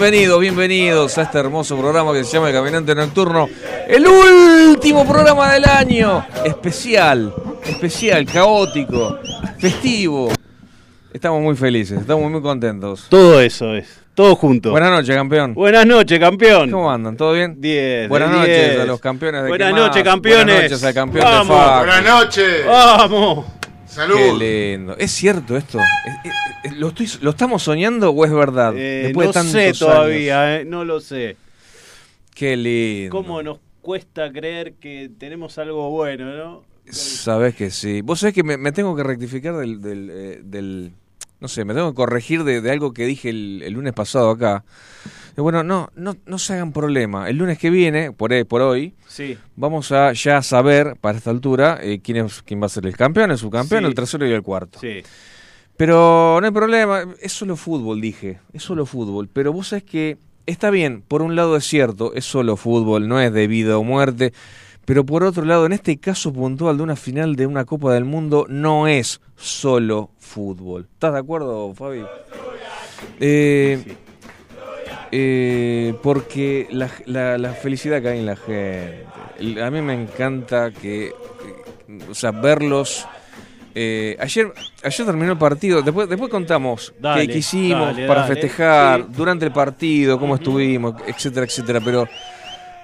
Bienvenidos, bienvenidos a este hermoso programa que se llama El Caminante Nocturno. El último programa del año. Especial, especial, caótico, festivo. Estamos muy felices, estamos muy contentos. Todo eso es, todo junto. Buenas noches, campeón. Buenas noches, campeón. ¿Cómo andan? ¿Todo bien? 10. Buenas noches a los campeones de Buenas noches, campeones. Buenas noches al campeón Vamos. de FAC. Buenas noches. Vamos. Salud. Qué lindo. ¿Es cierto esto? ¿Es- es- es- ¿Lo, estoy- ¿Lo estamos soñando o es verdad? Eh, Después no de tantos sé años. todavía, eh, no lo sé. Qué lindo. ¿Cómo nos cuesta creer que tenemos algo bueno, no? Sabes que sí. Vos sabés que me, me tengo que rectificar del, del, eh, del- No sé, me tengo que corregir de, de algo que dije el, el lunes pasado acá. Y bueno, no, no, no se hagan problema. El lunes que viene, por, eh, por hoy, Sí. vamos a ya saber, para esta altura, eh, quién, es, quién va a ser el campeón, el subcampeón, Sí. el tercero y el cuarto. Sí. Pero no hay problema, es solo fútbol, dije, es solo fútbol. Pero vos sabés que está bien, por un lado es cierto, es solo fútbol, no es de vida o muerte. Pero por otro lado, en este caso puntual de una final de una Copa del Mundo, no es solo fútbol. ¿Estás de acuerdo, Fabi? Eh, eh, porque la, la- felicidad que hay en la gente. A mí me encanta que, o sea, verlos. Eh, ayer, ayer terminó el partido. Después, después contamos Dale, qué, hicimos dale, para dale. festejar Sí. durante el partido, cómo estuvimos, etcétera, etcétera. Pero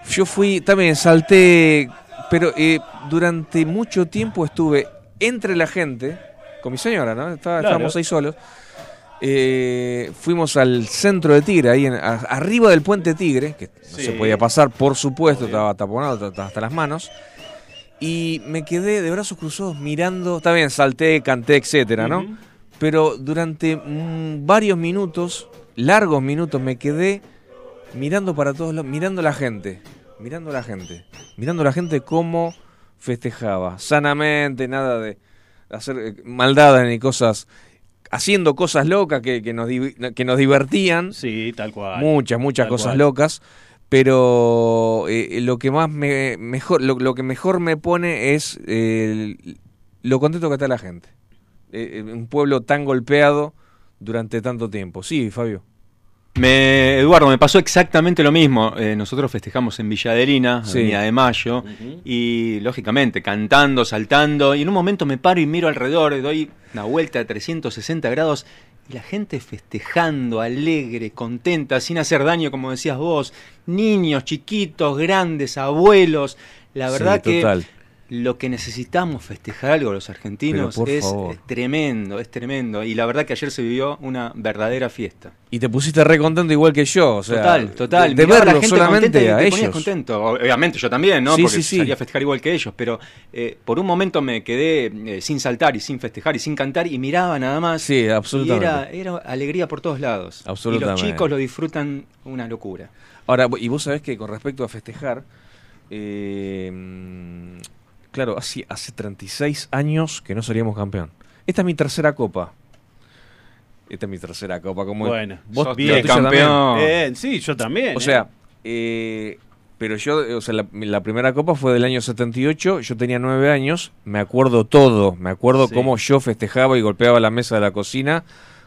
yo fui, también salté, pero eh, durante mucho tiempo estuve entre la gente, con mi señora, ¿no? Estaba- Claro. Estábamos ahí solos. Eh, fuimos al centro de Tigre, ahí en- a- arriba del puente Tigre, que no se podía pasar, por supuesto, estaba taponado hasta, hasta las manos. Y me quedé de brazos cruzados mirando, está bien, salté, canté, etcétera, ¿no? Pero durante mm, varios minutos, largos minutos, me quedé mirando para todos lados, mirando a la gente, mirando a la gente, mirando a la gente cómo festejaba, sanamente, nada de hacer eh, maldades ni cosas, haciendo cosas locas que, que nos, que nos divertían, Sí, tal cual. muchas, muchas Tal cosas cual. locas, pero eh, lo que más me mejor, lo, lo que mejor me pone es eh, lo contento que está la gente. Eh, eh, un pueblo tan golpeado durante tanto tiempo. Sí, Fabio. Me, Eduardo, me pasó exactamente lo mismo. Eh, nosotros festejamos en Villaderina, Sí. Avenida de Mayo, y lógicamente cantando, saltando, y en un momento me paro y miro alrededor, doy una vuelta de 360 grados, y la gente festejando, alegre, contenta, sin hacer daño, como decías vos, niños, chiquitos, grandes, abuelos. La verdad Sí, que total. Lo que necesitamos festejar algo los argentinos es, favor. tremendo, es tremendo. Y la verdad que ayer se vivió una verdadera fiesta. Y te pusiste re contento igual que yo. O sea, total, total. De, de Miraba a la verlo gente solamente y a te ponías ellos. contento. Obviamente yo también, ¿no? Sí, Porque sí, sí. salía a festejar igual que ellos, pero eh, por un momento me quedé eh, sin saltar y sin festejar y sin cantar y miraba nada más. Sí, Y absolutamente. era, era alegría por todos lados. Absolutamente. Y los chicos lo disfrutan una locura. Ahora, y vos sabés que con respecto a festejar, eh, claro, hace, hace 36 años que no salíamos campeón. Esta es mi tercera copa. Esta es mi tercera copa. Como Bueno, vos sos campeón. Bien, sí, yo también. O eh. sea, eh, pero yo, o sea, la, la primera copa fue del año 78, yo tenía nueve años, me acuerdo todo, me acuerdo Sí. cómo yo festejaba y golpeaba la mesa de la cocina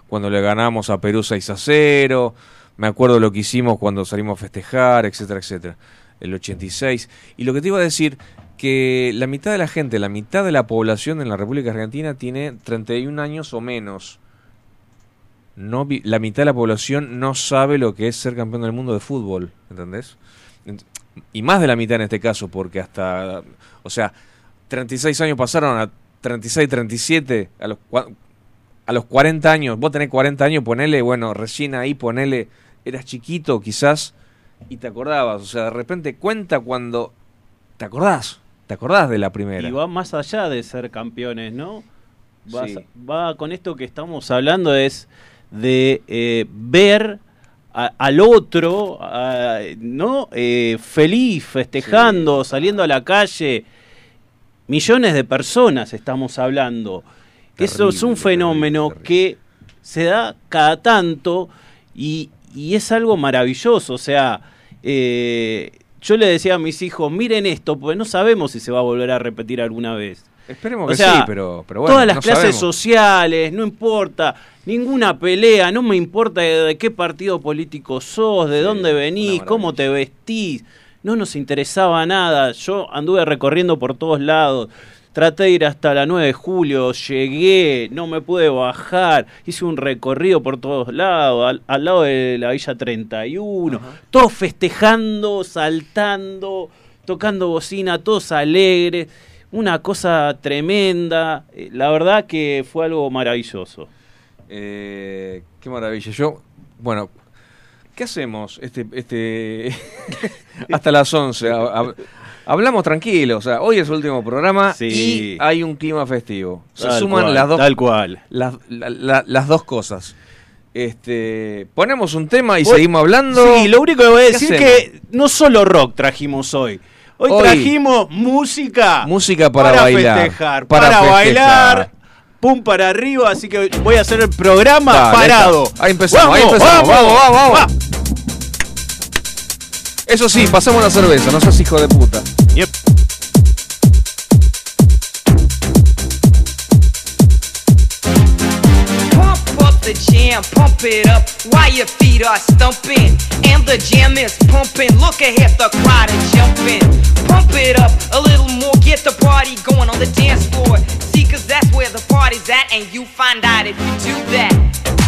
cuando le ganamos a Perú 6 a 0, me acuerdo lo que hicimos cuando salimos a festejar, etcétera, etcétera, el 86. Y lo que te iba a decir, que la mitad de la gente, la mitad de la población en la República Argentina tiene 31 años o menos. No la mitad de la población no sabe lo que es ser campeón del mundo de fútbol, ¿entendés? Ent- Y más de la mitad en este caso, porque hasta, o sea, 36 años pasaron a 36, 37, a los, a los 40 años, vos tenés 40 años, ponele, bueno, recién ahí ponele, eras chiquito quizás y te acordabas, o sea, de repente cuenta cuando te acordás, te acordás de la primera. Y va más allá de ser campeones, ¿no? Va, Sí. va con esto que estamos hablando es de eh, ver a- al otro, a- ¿no? Eh, feliz, festejando, saliendo a la calle. Millones de personas estamos hablando. Eso es un Terrible, fenómeno terrible, que se da cada tanto y, y es algo maravilloso. O sea, eh, yo le decía a mis hijos, miren esto, porque no sabemos si se va a volver a repetir alguna vez. Esperemos O que sea, sí, pero, pero bueno. todas las no clases sabemos. sociales, no importa, ninguna pelea, no me importa de, de qué partido político sos, de Sí, dónde venís, cómo te vestís, no nos interesaba nada. Yo anduve recorriendo por todos lados. Traté de ir hasta la 9 de julio, llegué, no me pude bajar, hice un recorrido por todos lados, al, al lado de la Villa 31, todos festejando, saltando, tocando bocina, todos alegres, una cosa tremenda, eh, la verdad que fue algo maravilloso. Eh, qué maravilla. Yo, bueno, ¿qué hacemos este, este hasta las 11? Ha- ha- hablamos tranquilos. O sea, hoy es el último programa Sí. y hay un clima festivo. Se Tal suman cual, las dos, Tal cual. las, la- la- las dos cosas. Este, ponemos un tema y seguimos hablando. Sí, lo único que voy a ¿Qué decir es que no solo rock trajimos hoy. Hoy, Hoy- trajimos música. Música para bailar, festejar, para para, festejar. bailar. Pum para arriba, así que voy a hacer el programa Dale, parado. Ahí empezamos, ahí empezamos. Vamos, vamos, vamos. Eso sí, pasamos la cerveza, no seas hijo de puta. Yep. Pump up the jam, pump it up while your feet are stumping. And the jam is pumping. Look ahead, the crowd is jumping. Pump it up a little more, get the party going on the dance floor. See, cause that's where the party's at, and you find out if you do that.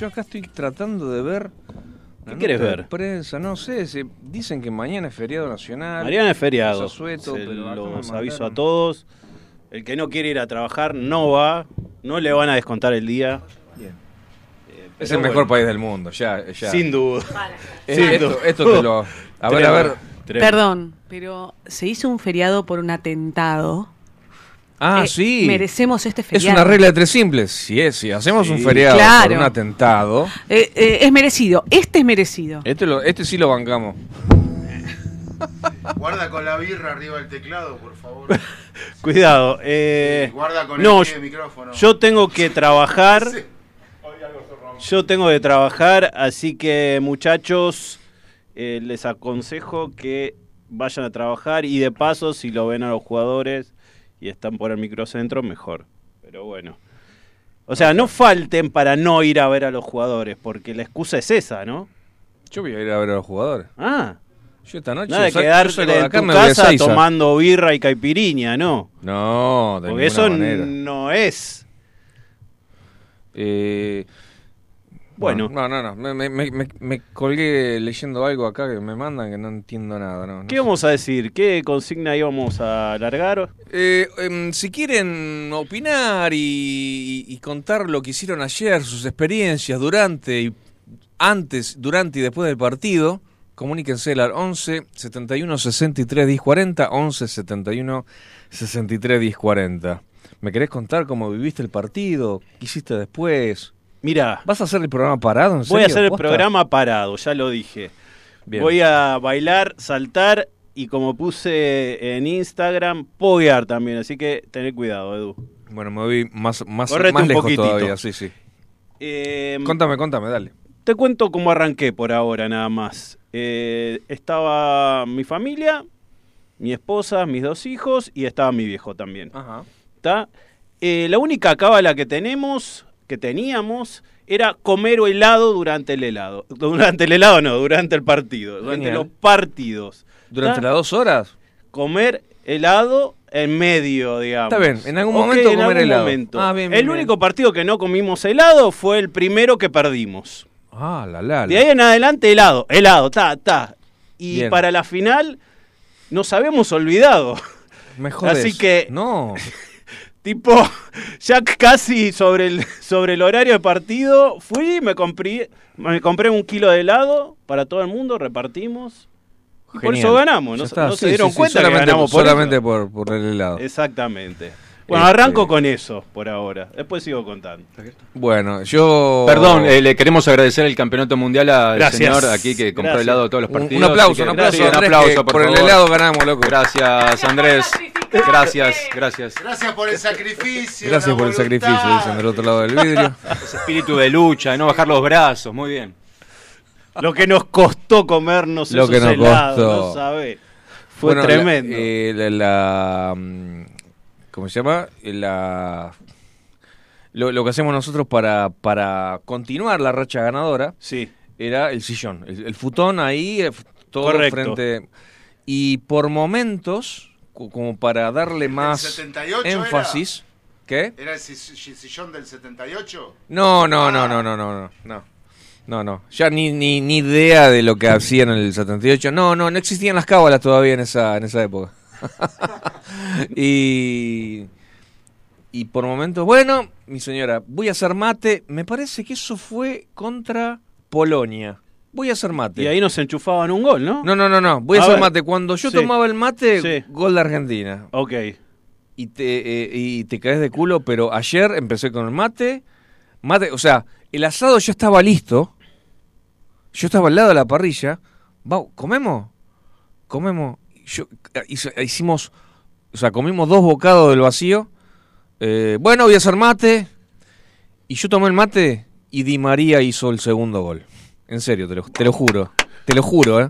Yo acá estoy tratando de ver. ¿Qué quieres ver? Prensa, no sé. se- dicen que mañana es feriado nacional. Mariana es feriado. Se pero acá los aviso a todos. El que no quiere ir a trabajar no va. No le van a descontar el día. Bien. Eh, Es el mejor bueno, país del mundo, ya. ya. Sin duda. Sin esto, duda. esto te lo. A ver, a ver. Perdón, pero se hizo un feriado por un atentado Ah, eh, sí. merecemos este Es feriado. una regla de tres simples. Si es, si hacemos un feriado Claro. por un atentado, Eh, eh, es merecido, este es merecido. este, lo, este sí lo bancamos. Guarda con la birra arriba del teclado, por favor. Cuidado. eh, Guarda con no, el micrófono. yo tengo que trabajar. Sí. Yo tengo que trabajar, así que muchachos, eh, les aconsejo que vayan a trabajar y de paso, si lo ven a los jugadores y están por el microcentro, mejor. Pero bueno. O sea, no falten para no ir a ver a los jugadores, porque la excusa es esa, ¿no? Yo voy a ir a ver a los jugadores. Ah, Yo esta noche. nada de quedarte de en tu casa tomando birra y caipiriña, ¿no? No, de Porque eso manera. no es. Eh, Bueno. No, no, no. Me, me- me- me- me colgué leyendo algo acá que me mandan que no entiendo nada. No, no ¿Qué sé. vamos a decir? ¿Qué consigna íbamos a alargar? Eh, em, si quieren opinar y, y contar lo que hicieron ayer, sus experiencias durante y antes, durante y después del partido, comuníquense al 11 71 63 10 40, 11 71 63 10 40. ¿Me querés contar cómo viviste el partido? ¿Qué hiciste después? Mira, ¿Vas a hacer el programa parado? ¿En voy a serio? hacer el ¿Posta? programa parado, ya lo dije. Bien. Voy a bailar, saltar y como puse en Instagram, poguear también. Así que tené cuidado, Edu. Bueno, me voy más, más, Correte más lejos poquitito. todavía, sí, sí. Eh, Contame, contame, dale. Te cuento cómo arranqué por ahora nada más. Eh, estaba mi familia, mi esposa, mis dos hijos y estaba mi viejo también. Ajá. ¿Está? Eh, la única cábala que tenemos, que teníamos, era comer helado durante el helado. Durante el helado no, durante el partido, durante Genial. los partidos. ¿Durante las dos horas? Comer helado en medio, digamos. Está bien, en algún momento en comer algún helado. momento. Ah, bien, el bien, único partido que no comimos helado fue el primero que perdimos. Ah, la la. De ahí en adelante helado, helado, ta, ta. Y para la final nos habíamos olvidado. Me jodes. Así que- No. Tipo, ya casi sobre el, sobre el horario de partido, fui, me compré, me compré un kilo de helado para todo el mundo, repartimos. Y por eso ganamos, no, sí, se dieron sí, sí, cuenta que ganamos por solamente por, por el helado. Exactamente. Bueno, Este- arranco con eso por ahora. Después sigo contando. Bueno, yo. Perdón, eh, le queremos agradecer el campeonato mundial al Gracias. señor aquí que compró Gracias. helado todos los Un, partidos. un aplauso, un aplauso, un aplauso, por, por, el helado ganamos, loco. Gracias, Andrés. Gracias, gracias. Gracias por el sacrificio. Gracias por el voluntad. sacrificio, dicen del otro lado del vidrio. Ese espíritu de lucha, de no bajar los brazos, muy bien. Lo que nos costó comernos Lo esos que nos helados, costó. no sabe. Fue Bueno, la- tremendo. eh, La, la, mm, ¿Cómo se llama? La. Lo, lo que hacemos nosotros para, para continuar la racha ganadora sí. era el sillón, el, el futón ahí, eh, todo Correcto. frente. Y por momentos, co- como para darle más 78 énfasis. ¿Qué? ¿Era el si- si- sillón del 78? No, no, no, no, no, no, no, no. No, no. Ya ni, ni, ni idea de lo que hacían en el 78. No, no, no existían las cábalas todavía en esa, en esa época. y, y por momentos, bueno, mi señora, voy a hacer mate. Me parece que eso fue contra Polonia. Voy a hacer mate. Y ahí nos enchufaban un gol, ¿no? No, no, no, no. Voy a, A hacer ver. mate. Cuando yo Sí. tomaba el mate, Sí. gol de Argentina. Ok. Y te, eh, y te caes de culo, pero ayer empecé con el mate. Mate, o sea, el asado ya estaba listo. Yo estaba al lado de la parrilla. Va, ¿Comemos? Comemos. Yo, hizo- hicimos, o sea, comimos dos bocados del vacío. Eh, bueno, voy a hacer mate. Y yo tomé el mate y Di María hizo el segundo gol. En serio, te lo, te lo juro. Te lo juro, ¿eh?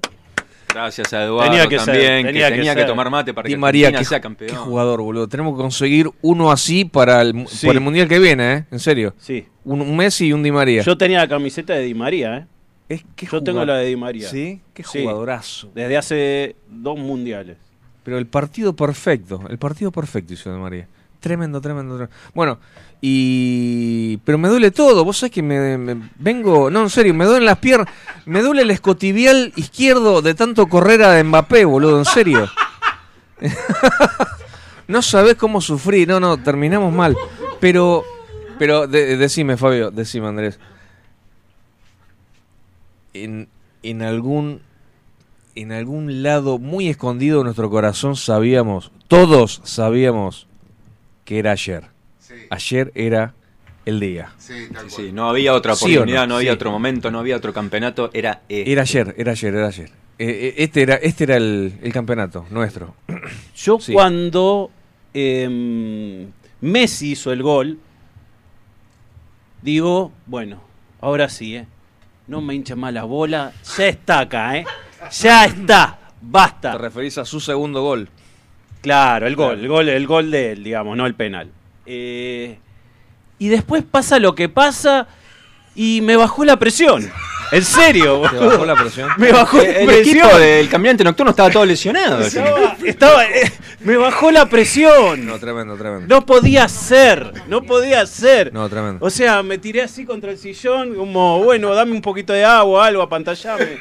Gracias a Eduardo Tenía que ser, también, tenía que que tenía que, ser. tomar mate para Di que María, Argentina qué, sea qué campeón. jugador, boludo. Tenemos que conseguir uno así para el, Sí. por el mundial que viene, ¿eh? En serio. Sí. Un, un Messi y un Di María. Yo tenía la camiseta de Di María, ¿eh? Es que Yo tengo la de Di María. ¿Sí? Qué Sí. jugadorazo. Desde hace dos mundiales. Pero el partido perfecto, el partido perfecto hizo Di María. Tremendo, tremendo, tremendo. Bueno, y... Pero me duele todo, vos sabés que me, me- vengo... No, en serio, me duelen las piernas. Me duele el escotibial izquierdo de tanto correr a Mbappé, boludo, en serio. no sabés cómo sufrí, no, no, terminamos mal. Pero, pero, de- decime, Fabio, decime, Andrés. En, en algún en algún lado muy escondido de nuestro corazón sabíamos, todos sabíamos que era ayer. Sí, Ayer era el día. sí, tal Sí, cual. sí, no había otra ¿Sí o no? oportunidad, no, había Sí. otro momento, no había otro campeonato, era este. Era ayer, era ayer, era ayer. Eh, eh, este era, este era el, el campeonato nuestro. Yo Sí. cuando em, Messi hizo el gol, digo, bueno, ahora sí, ¿eh? No me hincha más la bola, ya está acá, ¿eh? Ya está, Te basta. referís a su segundo gol. Claro, el gol, el gol, el gol de él, digamos, no el penal. Eh, y después pasa lo que pasa y me bajó la presión. En serio, ¿Te boludo. bajó la presión? Me bajó la El presión. equipo del caminante nocturno estaba todo lesionado. Estaba, estaba- eh, me bajó la presión. No, tremendo, tremendo. No podía ser, no podía ser. No, tremendo. O sea, me tiré así contra el sillón, como, bueno, dame un poquito de agua, algo, apantallame.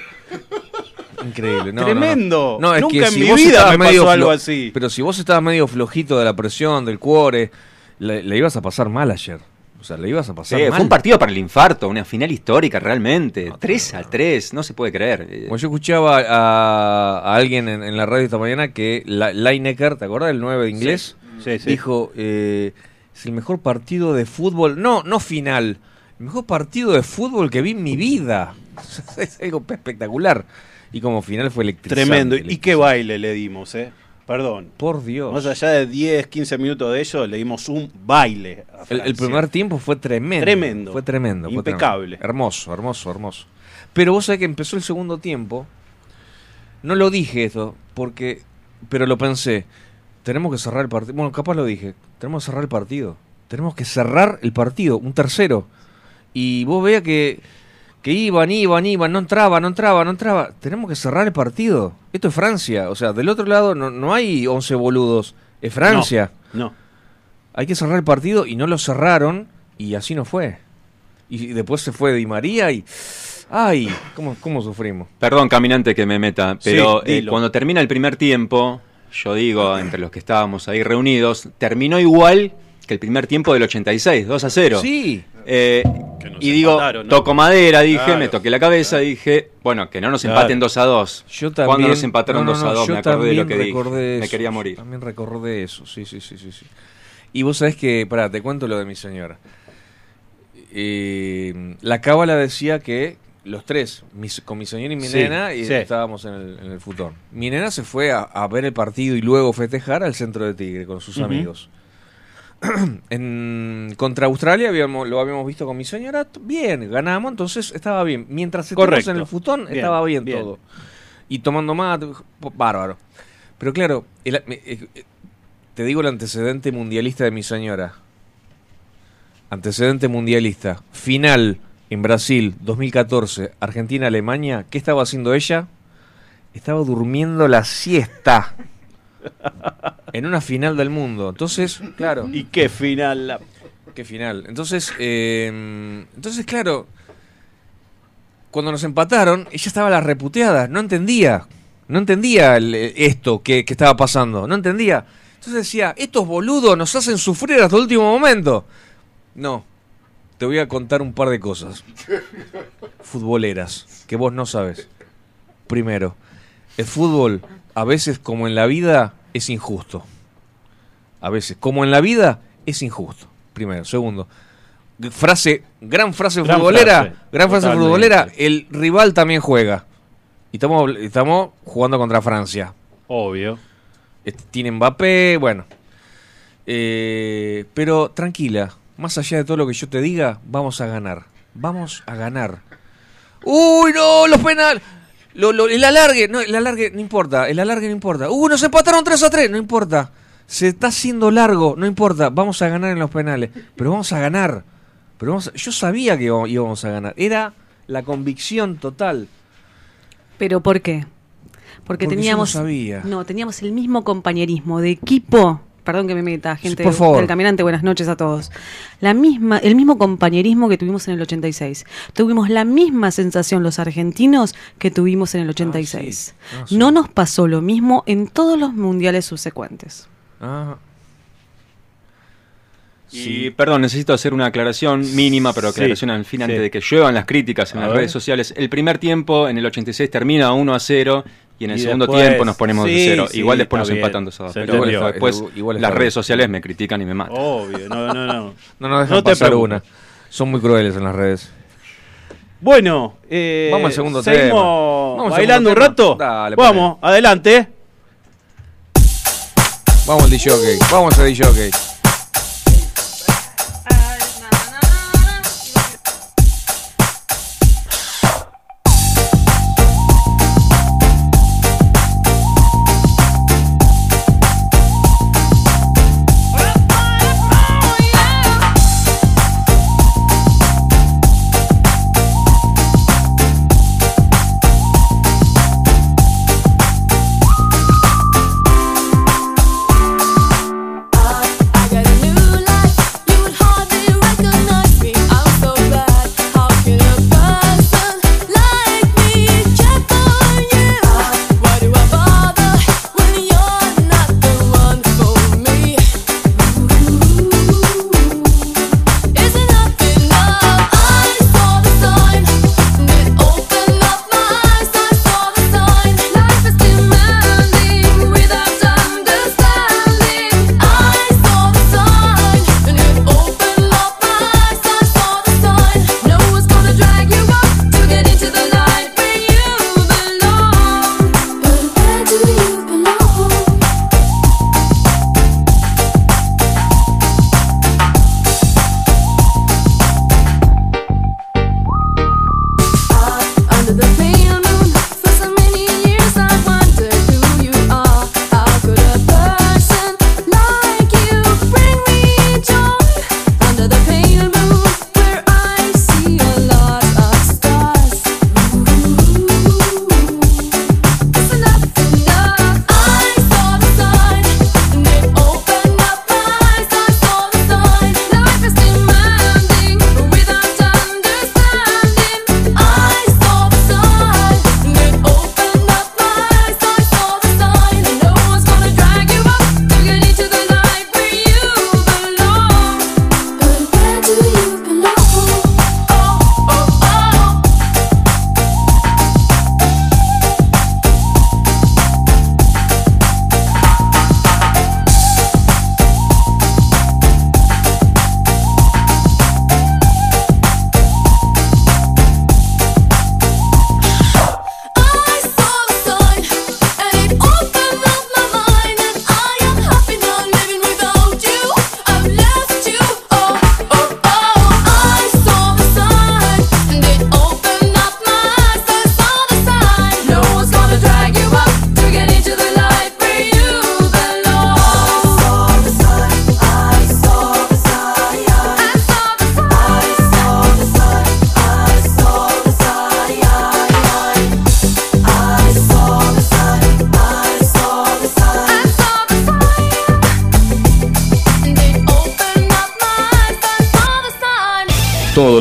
Increíble. No, Tremendo. No, no. No, es Nunca que en si mi vida me medio pasó algo así. Pero si vos estabas medio flojito de la presión, del cuore, le, le ibas a pasar mal ayer. O sea, le ibas a Sí, pasar fue un partido para el infarto, una final histórica realmente. 3 a 3, no se puede creer. Eh, Bueno, yo escuchaba a, a alguien en, en la radio esta mañana que la, Lineker, ¿te acordás del 9 de inglés? Sí, sí. Dijo, eh, es el mejor partido de fútbol, no, no final, el mejor partido de fútbol que vi en mi vida. es algo espectacular. Y como final fue electrizante. Tremendo. ¿Y qué baile le dimos, eh? Perdón. Por Dios. Más allá de 10, 15 minutos de ello, le dimos un baile. a El, el primer tiempo fue tremendo. Tremendo. Fue tremendo. fue Impecable. tremendo. Hermoso, hermoso, hermoso. Pero vos sabés que empezó el segundo tiempo. No lo dije esto, porque. Pero lo pensé. Tenemos que cerrar el partido. Bueno, capaz lo dije. Tenemos que cerrar el partido. Tenemos que cerrar el partido. Un tercero. Y vos veas que. Que iban, iban, iban, no entraba, no entraba, no entraba. Tenemos que cerrar el partido. Esto es Francia. O sea, del otro lado no, no hay 11 boludos. Es Francia No. hay que cerrar el partido y no lo cerraron y así no fue. Y después se fue Di María y... ¡Ay! ¿Cómo, cómo sufrimos? Perdón, caminante, que me meta, pero Sí, eh, cuando termina el primer tiempo, yo digo, entre los que estábamos ahí reunidos, terminó igual que el primer tiempo del 86, 2 a 0. Sí. Eh, Que nos y digo, empataron, ¿no? toco madera, dije, Claro. me toqué la cabeza, dije, bueno, que no nos Claro. empaten 2 a 2. Yo también... Cuando nos empataron no, no, 2 a no, 2, yo me acordé de lo que dije. Me quería morir. También recordé eso, sí, sí, sí, sí. sí. Y vos sabés que... Pará, te cuento lo de mi señora. Eh, la cábala decía que los tres, mis- con mi señora y mi Sí, nena, y sí. estábamos en el, en el futón. Mi nena se fue a, a ver el partido y luego festejar al centro de Tigre con sus amigos. en, contra Australia habíamos, lo habíamos visto con mi señora, bien, ganamos, entonces estaba bien. Mientras estábamos en el futón, Bien, estaba bien, bien. todo. Y tomando p- bárbaro. Pero claro, el- eh, eh, te digo el antecedente mundialista de mi señora. Antecedente mundialista. Final en Brasil, 2014, Argentina-Alemania. ¿Qué estaba haciendo ella? Estaba durmiendo la siesta. En una final del mundo. Entonces, claro. ¿Y qué final? la- Qué final. Entonces, eh, entonces claro, cuando nos empataron, ella estaba la reputeada, no entendía, no entendía el- esto que, que estaba pasando, no entendía. Entonces decía, estos boludos nos hacen sufrir hasta el último momento. No, te voy a contar un par de cosas futboleras que vos no sabes. Primero, el fútbol, a veces como en la vida, es injusto. A veces, como en la vida, es injusto. Primero. Segundo, frase, gran frase Gran futbolera, frase, gran frase totalmente. futbolera, el rival también juega. Y estamos, estamos jugando contra Francia. Obvio. Este, Tiene Mbappé, bueno. Eh, pero tranquila, más allá de todo lo que yo te diga, vamos a ganar. Vamos a ganar. ¡Uy, no! ¡Los penales! Lo, lo- el alargue, no, el alargue no importa, el alargue no importa. ¡Uh, nos empataron 3 a 3! No importa. Se está haciendo largo, no importa. Vamos a ganar en los penales. Pero vamos a ganar. Pero vamos a- yo sabía que íbamos- a ganar. Era la convicción total. ¿Pero por qué? Porque, Porque yo teníamos. no sabía. No, teníamos el mismo compañerismo de equipo. Perdón que me meta, gente por favor. del caminante, buenas noches a todos. La misma, el mismo compañerismo que tuvimos en el 86. Tuvimos la misma sensación los argentinos que tuvimos en el 86. Ah, sí. No nos pasó lo mismo en todos los mundiales subsecuentes. Ah, Y perdón, necesito hacer una aclaración mínima, pero Sí, aclaración al fin antes de que lluevan las críticas en A las ver. redes sociales. El primer tiempo en el 86 termina 1 a 0 y en el Y segundo después- tiempo nos ponemos de sí, cero. sí, Igual después nos bien. empatan 2 a 2. Se Pero entendió. bueno, después Igual- igual las está redes bien. sociales me critican y me matan. Obvio, no, no, no. No nos dejan No te pasar una. Son muy crueles en las redes. Bueno, eh, Vamos al segundo seguimos tema. Vamos bailando un rato. Dale, Vamos, adelante. Vamos al DJ. Vamos al DJ.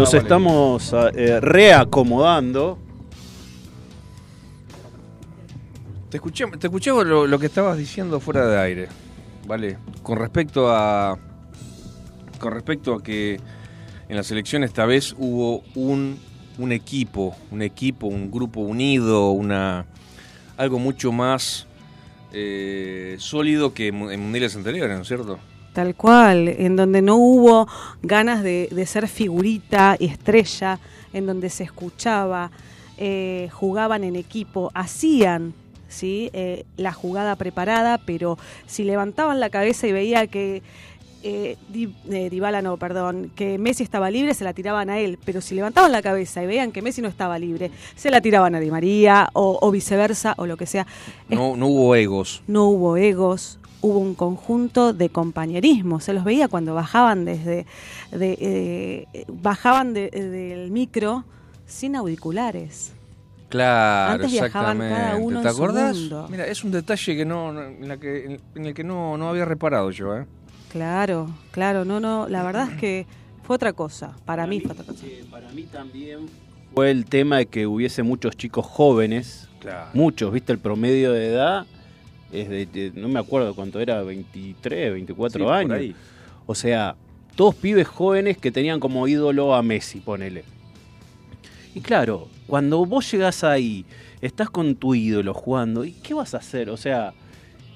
Nos vale. estamos eh, reacomodando. Te escuché, te escuché lo, lo que estabas diciendo fuera de aire, ¿vale? Con respecto a. Con respecto a que en la selección esta vez hubo un, un equipo, un equipo, un grupo unido, una algo mucho más eh, sólido que en mundiales anteriores, ¿no es cierto? Tal cual, en donde no hubo ganas de, de ser figurita y estrella, en donde se escuchaba, eh, jugaban en equipo, hacían ¿sí? Eh, la jugada preparada, pero si levantaban la cabeza y veía que eh, Di- eh, Dybala no, perdón, que Messi estaba libre, se la tiraban a él, pero si levantaban la cabeza y veían que Messi no estaba libre, se la tiraban a Di María o, o viceversa o lo que sea. No, no hubo egos. no hubo egos, hubo un conjunto de compañerismo. Se los veía cuando bajaban desde de, eh, bajaban de- del micro sin auriculares. Claro, Antes viajaban exactamente. cada uno ¿Te en su acordás? mundo. Mira, es un detalle que no, en, la que, en el que no, no había reparado yo, ¿eh? Claro, claro, no, no, la verdad es que fue otra cosa. Para, mí fue otra cosa. eh, para mí también fue el tema de que hubiese muchos chicos jóvenes, Claro. muchos, viste, el promedio de edad es de, de- no me acuerdo cuánto era, 23, 24 años. O sea, todos pibes jóvenes que tenían como ídolo a Messi, ponele. Y claro, cuando vos llegás ahí, estás con tu ídolo jugando, ¿y qué vas a hacer? O sea,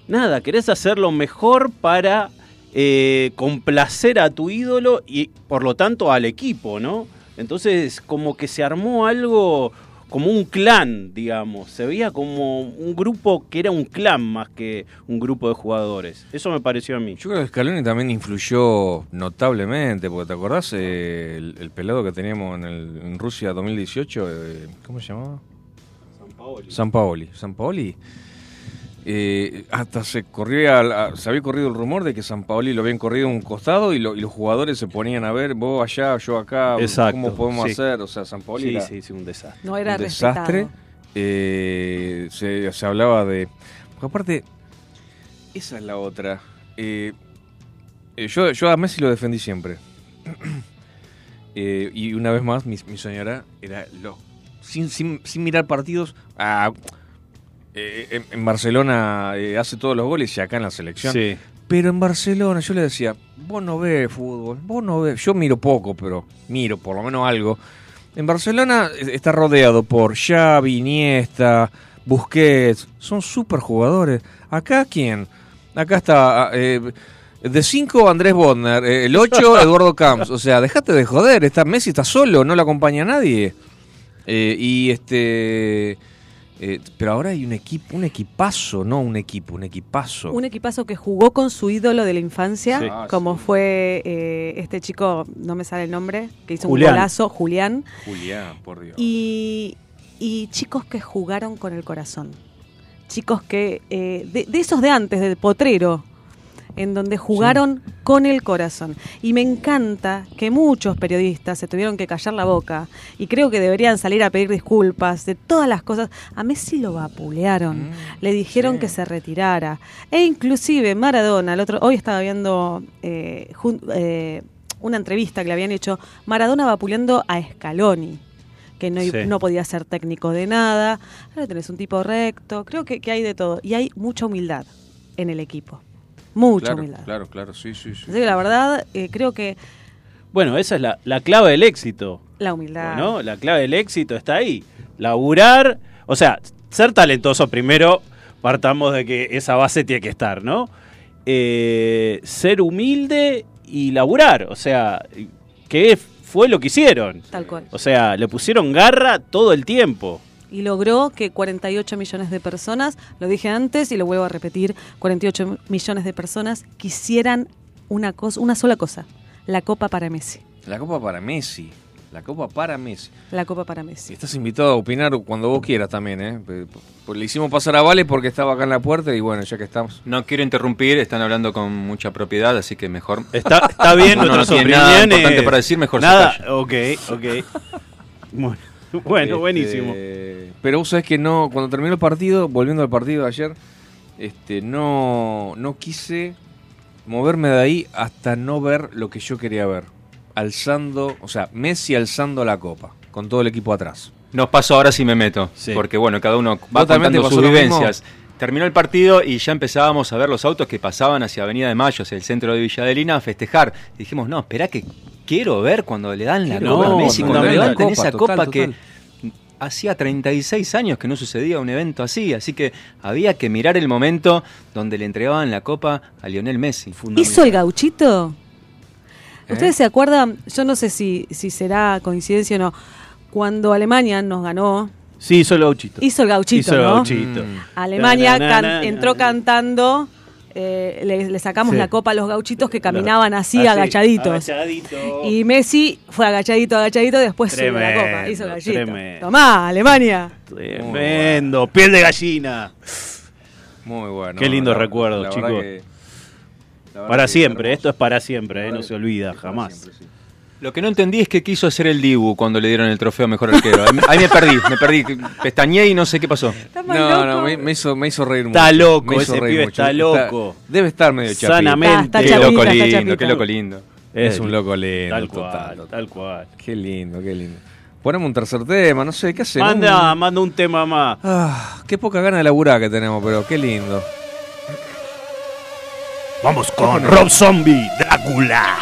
nada, querés hacer lo mejor para eh, complacer a tu ídolo y por lo tanto al equipo, ¿no? Entonces, como que se armó algo como un clan, digamos. Se veía como un grupo que era un clan más que un grupo de jugadores. Eso me pareció a mí. Yo creo que Scaloni también influyó notablemente, porque ¿te acordás eh, el, el pelado que teníamos en, el- en Rusia 2018? eh, ¿Cómo se llamaba? San Paoli. San Paoli. Eh, hasta se corría, se había corrido el rumor de que San Paoli lo habían corrido a un costado y, lo- y los jugadores se ponían a ver, vos allá, yo acá, Exacto, cómo podemos sí. hacer. O sea, San Paoli Sí, era sí, sí, un desastre. No era un desastre. Eh, se, se hablaba de. Porque aparte, esa es la otra. Eh, eh, yo, yo a Messi lo defendí siempre. Eh, y una vez más, mi, mi señora era lo. Sin, sin, sin mirar partidos. ah, eh, en, Barcelona eh, hace todos los goles y acá en la selección. Sí. Pero en Barcelona yo le decía, vos no ves fútbol, vos no ves, yo miro poco, pero miro por lo menos algo. En Barcelona está rodeado por Xavi, Iniesta, Busquets, son super jugadores. Acá quién? Acá está eh, de 5 Andrés Bodner, el 8 Eduardo Camps. O sea, dejate de joder, está Messi está solo, no lo acompaña nadie. Eh, y este eh, pero ahora hay un equipo, un equipazo, no un equipo, un equipazo. Un equipazo que jugó con su ídolo de la infancia, Sí. Ah, como sí. fue eh, este chico, no me sale el nombre, que hizo Julián. un golazo, Julián. Julián, por Dios. Y, y chicos que jugaron con el corazón. Chicos que, eh, de, de esos de antes, del potrero, en donde jugaron con el corazón. Y me encanta que muchos periodistas se tuvieron que callar la boca y creo que deberían salir a pedir disculpas de todas las cosas. A Messi lo vapulearon, Mm, le dijeron sí. que se retirara. E inclusive Maradona, el otro, hoy estaba viendo eh, jun- eh, una entrevista que le habían hecho, Maradona vapuleando a Scaloni que no, Sí. no podía ser técnico de nada. Ahora tenés un tipo recto, creo que, que hay de todo. Y hay mucha humildad en el equipo. Mucha claro, humildad. claro, claro, sí, sí, sí. Así que la verdad, eh, creo que Bueno, esa es la, la clave del éxito. la humildad. ¿no? La clave del éxito está ahí. Laburar, o sea, ser talentoso primero, partamos de que esa base tiene que estar, ¿no? Eh, ser humilde y laburar, o sea, que fue lo que hicieron. Tal cual. O sea, le pusieron garra todo el tiempo. Y logró que 48 millones de personas, lo dije antes y lo vuelvo a repetir, 48 millones de personas quisieran una cosa, una sola cosa, la copa para Messi. La copa para Messi. La copa para Messi. La copa para Messi. estás invitado a opinar cuando vos quieras también, ¿eh? Le hicimos pasar a Vale porque estaba acá en la puerta y bueno, ya que estamos. No quiero interrumpir, están hablando con mucha propiedad, así que mejor. Está, está bien, No, no tiene nada importante para decir, mejor se Nada, calla. ok, ok. Bueno, bueno, Este, buenísimo. Pero vos sabés que no, cuando terminó el partido, volviendo al partido de ayer, este, no, no quise moverme de ahí hasta no ver lo que yo quería ver. Alzando, o sea, Messi alzando la copa, con todo el equipo atrás. Nos paso ahora si me meto, Sí. porque bueno, cada uno va ¿Vos también te contando pasó sus vivencias. Terminó el partido y ya empezábamos a ver los autos que pasaban hacia Avenida de Mayo, hacia el centro de Villa Adelina, a festejar. Y dijimos, no, espera que quiero ver cuando le dan la Quiero copa a ver, Messi, cuando levanten esa Copa, copa total, que hacía 36 años que no sucedía un evento así, así que había que mirar el momento donde le entregaban la copa a Lionel Messi. ¿Hizo el gauchito? ¿Eh? ¿Ustedes se acuerdan? Yo no sé si, si será coincidencia o no. Cuando Alemania nos ganó, Sí, hizo el gauchito. hizo el gauchito, Hizo el ¿no? gauchito. Mm. Alemania Na, na, can- na, na, entró na. cantando, eh, le, sacamos la copa a los gauchitos que caminaban así, agachaditos. Agachadito. Y Messi fue agachadito, agachadito, después tremendo, subió la copa, hizo. Tremendo. Tomá, Alemania. Tremendo, piel de gallina. Muy bueno. Qué lindo recuerdo chicos. Para siempre, esto es para siempre, eh, no se olvida jamás. Lo que no entendí es que quiso hacer el Dibu cuando le dieron el trofeo mejor arquero. Ahí me perdí, me perdí. Pestañé y no sé qué pasó. No, no, me, hizo, me hizo reír mucho. Está loco, me hizo ese pibe está loco. Debe estar medio chapito. Sanamente. qué loco lindo, qué loco lindo. Es un loco lindo, tal cual. Tal cual. Qué lindo, qué lindo. Ponemos un tercer tema, no sé, ¿qué hacemos? Manda, manda un tema más. Ah, qué poca gana de laburar que tenemos, pero qué lindo. Vamos con Rob Zombie, Drácula.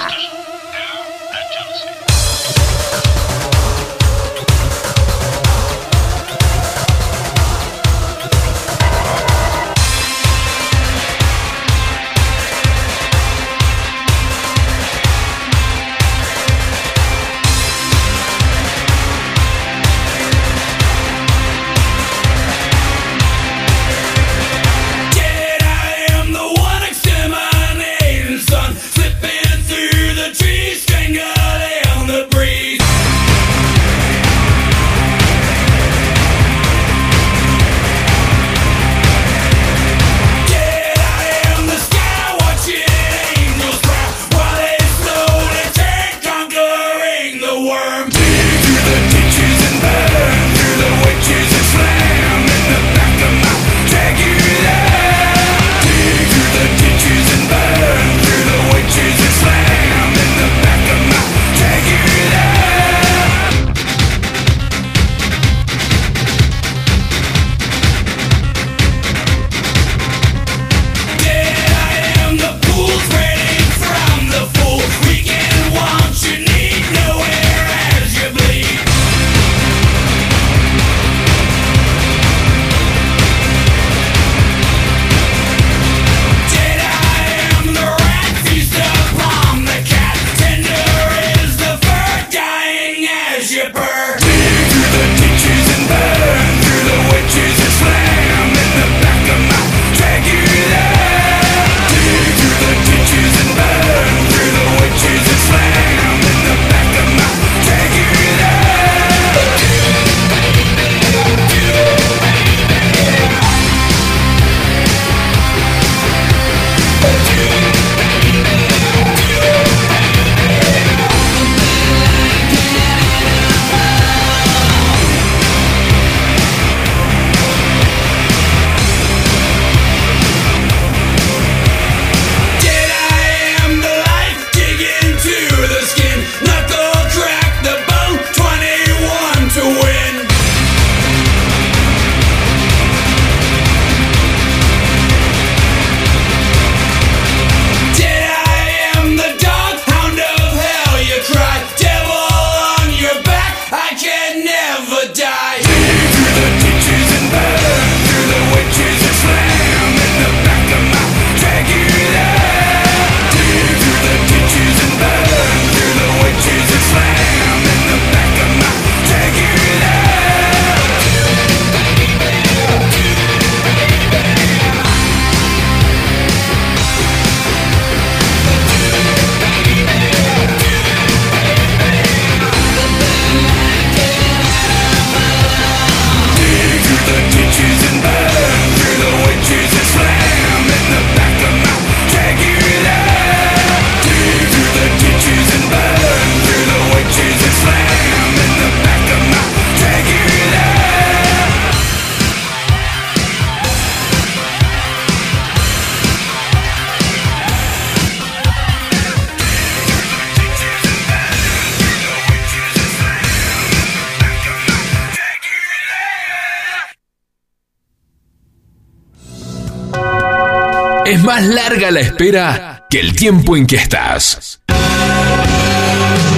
más larga la espera que el tiempo en que estás.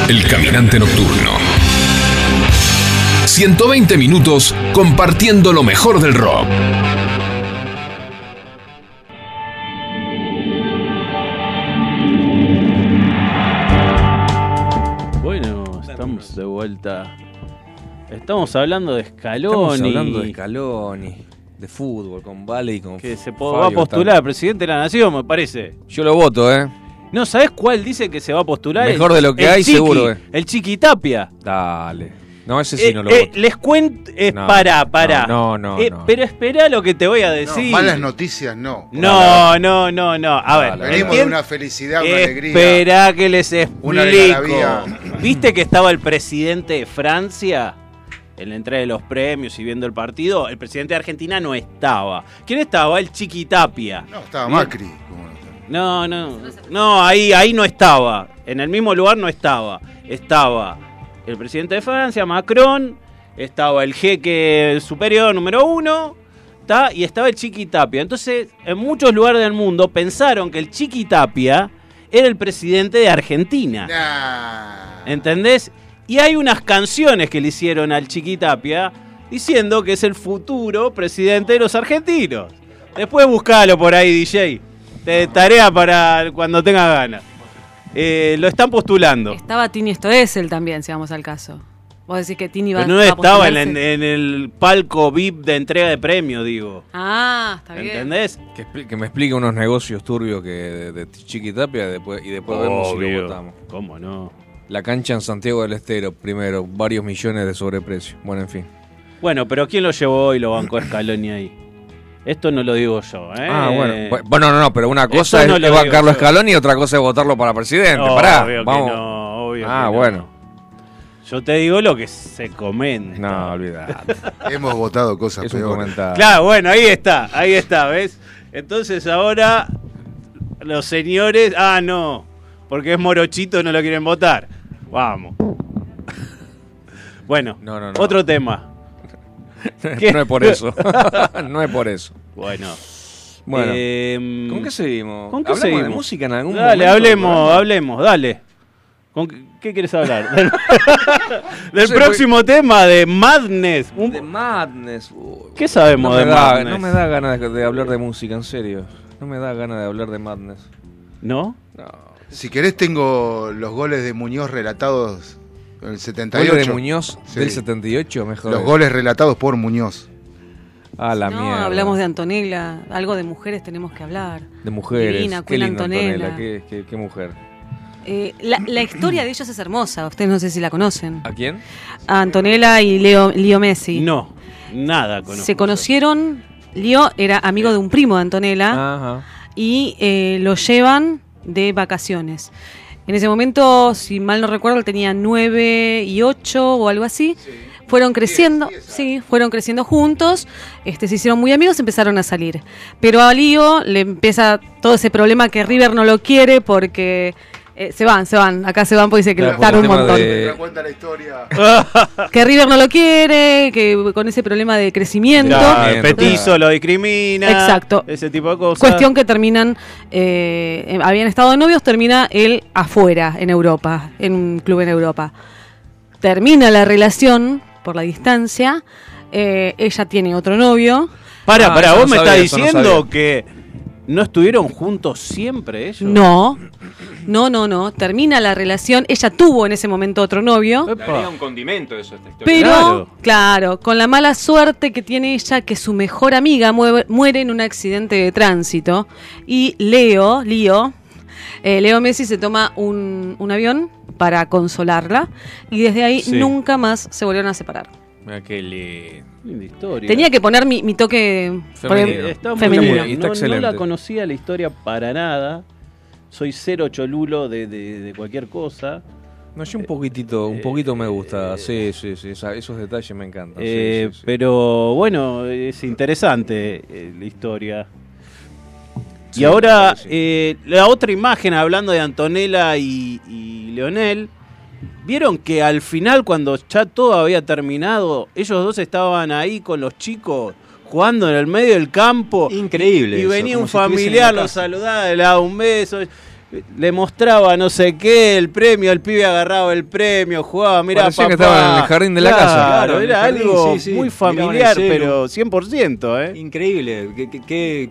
El caminante nocturno. 120 minutos compartiendo lo mejor del rock. Bueno, estamos de vuelta. Estamos hablando de Scaloni. Estamos hablando de Scaloni de fútbol, con Vale y con. Que se va a postular presidente de la Nación, me parece. Yo lo voto, ¿eh? No, ¿sabés cuál dice que se va a postular? Mejor de lo que hay, seguro, ¿eh? El Chiquitapia. Dale. No, ese sí eh, no lo eh, voto. Les cuento. Eh, no, pará, pará. No, no, eh, no Pero espera lo que te voy a decir. malas noticias, no. No, no, no, no. A ver. Venimos de una felicidad, una alegría. Esperá que les explico. Viste que estaba el presidente de Francia en la entrega de los premios y viendo el partido? El presidente de Argentina no estaba. ¿Quién estaba? El Chiquitapia. No, estaba. Macri. No, no. No, ahí, ahí no estaba. En el mismo lugar no estaba. Estaba el presidente de Francia, Macron. Estaba el jeque superior número uno. ¿tá? Y estaba el Chiquitapia. Entonces, en muchos lugares del mundo pensaron que el Chiquitapia era el presidente de Argentina. Nah. ¿Entendés? Y hay unas canciones que le hicieron al Chiquitapia diciendo que es el futuro presidente de los argentinos. Después buscalo por ahí, DJ. De tarea para cuando tenga ganas. Eh, lo están postulando. Estaba Tini Stoessel también, si vamos al caso. Vos decís que Tini va Pero no a estaba en, el palco VIP de entrega de premios, digo. Ah, está bien. ¿Entendés? Que, que me explique unos negocios turbios que de, de Chiquitapia después, y después vemos si lo votamos. ¿Cómo no? La cancha en Santiago del Estero, primero, varios millones de sobreprecio. Bueno, en fin. Bueno, pero ¿quién lo llevó y lo bancó Scaloni ahí? Esto no lo digo yo, ¿eh? Ah, bueno. Bu- Bueno, no, no, pero una cosa no es, digo bancarlo yo. Scaloni y otra cosa es votarlo para presidente. Pará, vamos. no, obvio ah, que no. bueno. Yo te digo lo que se comenta. No, olvidate. Hemos votado cosas es un peores. Claro, bueno, ahí está, ahí está, ¿ves? Entonces ahora los señores, ah, no, porque es morochito no lo quieren votar. Vamos. Bueno, No, no, no. otro tema. ¿Qué? no es por eso. no es por eso. Bueno. Bueno. Em, ¿Con qué seguimos? ¿Con qué ¿Hablamos seguimos? de música en algún Dale, momento del hablemos, hablemos, dale. ¿Con qué, qué quieres hablar? Del, del sé, próximo tema de Madness. Un- De Madness. uy. ¿Qué sabemos no de da, Madness? No me da ganas de, de hablar de música, en serio. No me da ganas de hablar de Madness. ¿No? No. Si querés, tengo los goles de Muñoz relatados en el 78. ¿Goles de Muñoz Sí. del 78? Mejor. Los goles relatados por Muñoz. Ah, la no, mierda. hablamos de Antonella, algo de mujeres tenemos que hablar. De mujeres. Divina, qué Antonella. Antonella. Qué, qué- qué mujer. Eh, la, la historia de ellos es hermosa, ustedes no sé si la conocen. ¿A quién? A Antonella y Leo, Leo Messi. No, nada conozco. Se conocieron, Leo era amigo de un primo de Antonella Ajá. y eh, lo llevan de vacaciones. En ese momento, si mal no recuerdo, tenía nueve y ocho o algo así. Fueron creciendo, sí, fueron creciendo juntos, este, se hicieron muy amigos, empezaron a salir. Pero a Lío le empieza todo ese problema que River no lo quiere porque eh, se van, se van, acá se van porque dice que Claro, el un montón. de- Te cuenta la historia. Que River no lo quiere, que con ese problema de crecimiento. Claro, petizo claro. lo discrimina. Exacto. Ese tipo de cosas. Cuestión que terminan, eh, eh, habían estado de novios, termina él afuera, en Europa, en un club en Europa. Termina la relación por la distancia, eh, ella tiene otro novio. Para, Ah, para, vos no me sabía, estás no diciendo que no estuvieron juntos siempre ellos. No, no, no, no, termina la relación, ella tuvo en ese momento otro novio. Un condimento eso a esta historia. Pero, Claro. claro. con la mala suerte que tiene ella, que su mejor amiga muere en un accidente de tránsito. Y Leo, Leo, eh, Leo Messi se toma un, un avión para consolarla. Y desde ahí Sí. nunca más se volvieron a separar. Mira qué lindo. Linda historia. Tenía que poner mi, mi toque Femenino. Está muy femenino. Y está No, no la conocía la historia para nada. Soy cero cholulo de, de- de cualquier cosa. No, yo un poquitito, un poquito me gusta. Sí, sí, sí. esa- esos detalles me encantan. sí, Eh, sí, sí. Pero bueno, es interesante eh, la historia. Sí, y ahora, sí. eh, la otra imagen, hablando de Antonella y, y Leonel, vieron que al final, cuando ya todo había terminado, ellos dos estaban ahí con los chicos jugando en el medio del campo. Increíble Y eso, venía un si familiar, los casa. saludaba, le daba un beso. Le mostraba no sé qué, el premio, el pibe agarraba el premio, jugaba, mira Parecía papá. que estaban en el jardín de la casa. Claro, Claro, en el era jardín, algo sí, sí. muy familiar, pero 100%, ¿eh? Increíble. Que, que- que,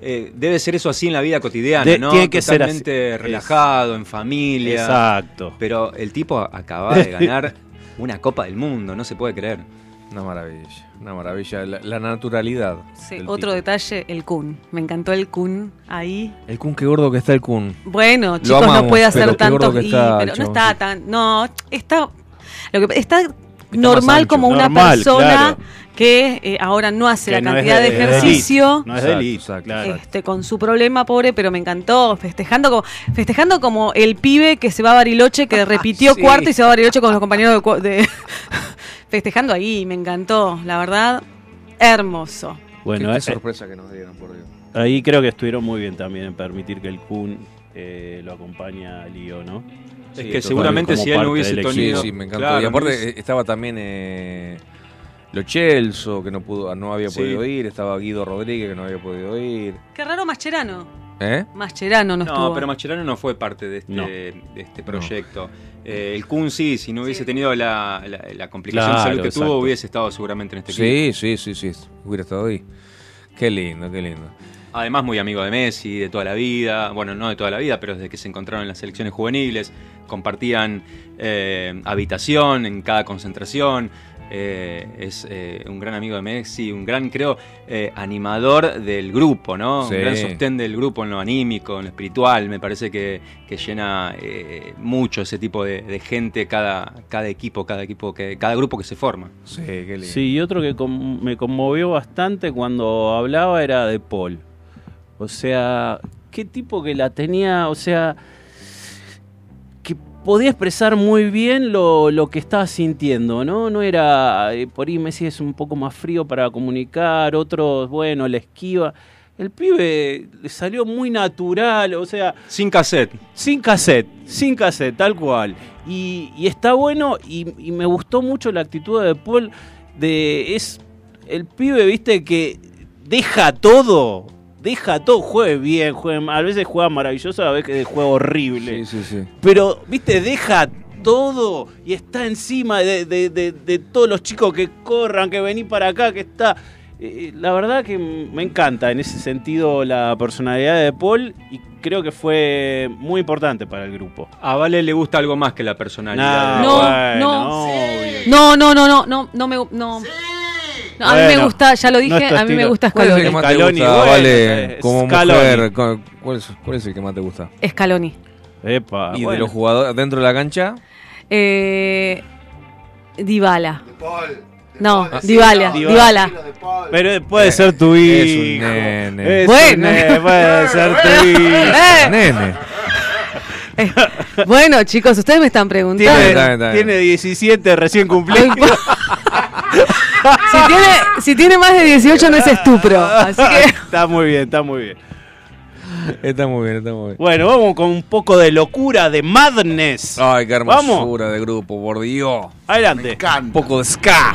eh, debe ser eso así en la vida cotidiana, De- ¿no? tiene que ser así. Totalmente Es- relajado, en familia. Exacto. Pero el tipo acaba de ganar una Copa del Mundo, no se puede creer. Una maravilla, una maravilla. La, la naturalidad. Sí, del otro tipo. detalle, el Kun. Me encantó el Kun ahí. El Kun, qué gordo que está el Kun. Bueno, chicos, amamos, no puede hacer pero qué gordo tantos pero no está tan, no, está lo que está normal como una Normal, persona claro. que eh, ahora no hace Que la no cantidad de, de- de ejercicio. No es Exacto, de elite, exacto. claro. Este, con su problema pobre, pero me encantó, festejando como, festejando como el pibe que se va a Bariloche, que repitió Sí. cuarto y se va a Bariloche con los compañeros de, de- festejando ahí, me encantó, la verdad, hermoso. Bueno, qué, qué sorpresa que nos dieron, por Dios. ahí creo que estuvieron muy bien también en permitir que el Kun eh, lo acompañe a Lío, ¿no? Es Sí, que seguramente Como si él no hubiese del Sí, tenido. sí, me encantó. Claro, y no aparte hubiese- estaba también eh, Lo Chelso, que no pudo, no había Sí. podido ir. Estaba Guido Rodríguez, que no había podido ir. Qué raro Mascherano. ¿Eh? Mascherano no, No, estuvo. pero Mascherano no fue parte de este, No. de este proyecto. Eh, el Kun sí, si no hubiese tenido la, la- la complicación Claro, de salud que exacto. tuvo, hubiese estado seguramente en este equipo. Sí, sí, sí, sí. Hubiera estado ahí. Qué lindo, qué lindo. Además, muy amigo de Messi, de toda la vida. Bueno, no de toda la vida, pero desde que se encontraron en las selecciones juveniles. Compartían eh, habitación en cada concentración. Eh, es eh, un gran amigo de Messi, un gran, creo, eh, animador del grupo, ¿no? Sí. Un gran sostén del grupo en lo anímico, en lo espiritual. Me parece que, que llena eh, mucho ese tipo de, de gente, cada, cada equipo, cada equipo, que, cada grupo que se forma. Sí, qué lindo. Sí, y otro que con- me conmovió bastante cuando hablaba era de Paul. O sea, qué tipo que la tenía, o sea, que podía expresar muy bien lo, lo que estaba sintiendo, ¿no? No era, eh, por ahí Messi es un poco más frío para comunicar, otros, bueno, le esquiva. El pibe le salió muy natural, o sea, Sin cassette. sin cassette, sin cassette, tal cual. Y, y está bueno y, y me gustó mucho la actitud de Paul de es el pibe, viste, que deja todo, deja todo, juegue bien, juegue a veces juega maravilloso, a veces juega horrible. Sí, sí, sí. Pero, viste, deja todo y está encima de, de- de- de todos los chicos que corran, que vení para acá, que está... Eh, la verdad que me encanta en ese sentido la personalidad de Paul y creo que fue muy importante para el grupo. A Vale le gusta algo más que la personalidad. No, bueno, no. No, no, no, no, no, no me no. No, a mí me Bueno, gusta, ya lo dije, no a mí me gusta ¿Cuál es el Scaloni. que más te Scaloni, gusta, bueno, Vale, como Scaloni. mujer? ¿Cuál es, cuál es el que más te gusta? Scaloni. Epa, ¿Y de bueno. los jugadores dentro de la cancha? Eh, Dybala. De Paul. de No, Paul, Dybala, sí, Dybala. Paul. Pero puede Eh, ser tu es hijo. un nene. Es Bueno. un nene, puede ser tu hijo. Eh, Nene. bueno, chicos, ustedes me están preguntando. Tiene, Está bien, está bien. tiene 17 recién cumplidos. si, tiene, si tiene más de 18 no es estupro. Así que. Está muy bien, está muy bien. Está muy bien, está muy bien. Bueno, vamos con un poco de locura, de madness. Ay, qué Vamos. hermosura de grupo, por Dios. Me Adelante. Un poco de ska.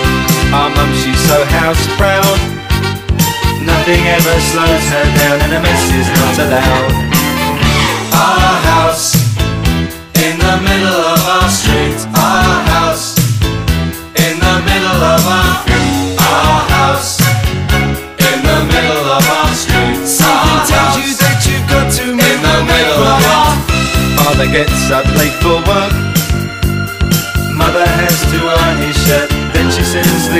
Our mum, she's so house proud. Nothing ever slows her down and a mess is not allowed. Our house in the middle of our street. Our house in the middle of our our house in the middle of our street. Something tells you that you've got to in the middle of our Father gets up late for work.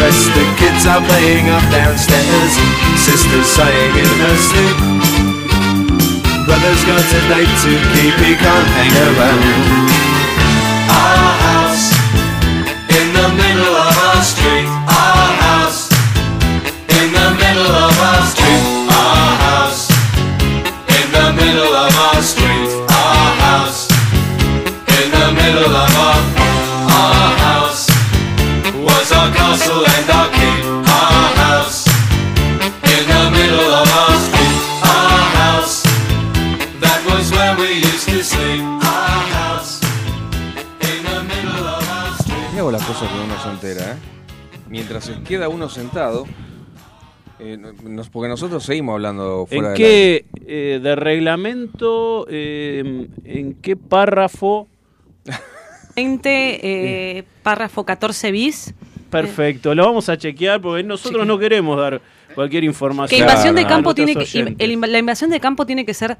The kids are playing up downstairs. Sister's sighing in her sleep. Brother's got a to keep, he can't hang around. Our queda uno sentado, eh, nos- porque nosotros seguimos hablando fuera ¿En qué eh, de reglamento, eh, en qué párrafo? 20, eh, párrafo 14 bis. Perfecto, lo vamos a chequear porque nosotros no queremos dar cualquier Que información. de campo tiene que, el la invasión de campo tiene que ser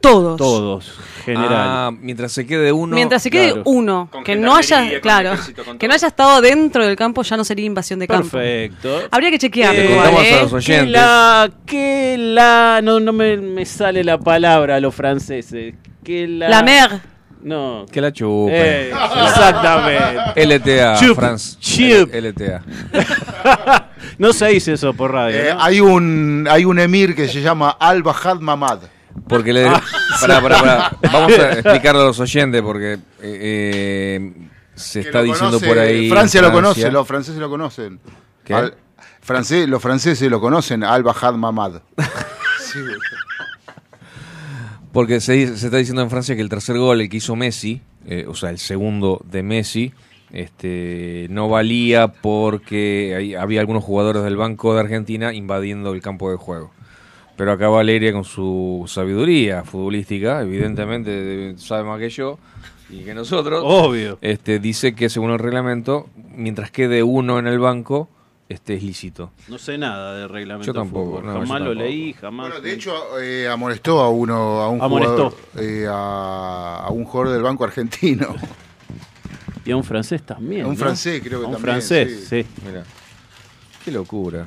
todos. Todos, general. Ah, mientras se quede uno. Mientras se quede claro. uno, Con que no haya, claro, que no haya estado dentro del campo ya no sería invasión de campo. Perfecto. Habría que chequear. Eh, igual, contamos a ¿eh? los Que la, que la, no, no me, me sale la palabra a los franceses. Que la, La mer. No. Que la chupen. Eh, exactamente. LTA, Chup, LTA. no se dice eso por radio. Eh, ¿no? hay un hay un emir que se llama Al Bahad Mamad. Porque le. Ah. Pará, pará, pará. Vamos a explicarlo a los oyentes porque eh, eh, se está diciendo conoce- por ahí. Francia lo conoce, los franceses lo conocen. ¿Qué? Al- francés, los franceses lo conocen, Al Bahad Mamad. Sí, Porque se, se está diciendo en Francia que el tercer gol, el que hizo Messi, eh, o sea, el segundo de Messi, este, no valía porque hay- había algunos jugadores del Banco de Argentina invadiendo el campo de juego. Pero acá Valeria, con su sabiduría futbolística, evidentemente sabe más que yo y que nosotros, Obvio. este, dice que según el reglamento, mientras quede uno en el banco, este es lícito. No sé nada de reglamento. Yo tampoco, de fútbol. no, yo jamás lo tampoco. leí, jamás. Bueno, de hecho, eh, amonestó a uno, a un Amonestó. jugador, eh, a, a un jugador del Banco Argentino. y a un francés también. A un ¿no? francés, creo que A un también, francés, sí. sí. Mira, qué locura.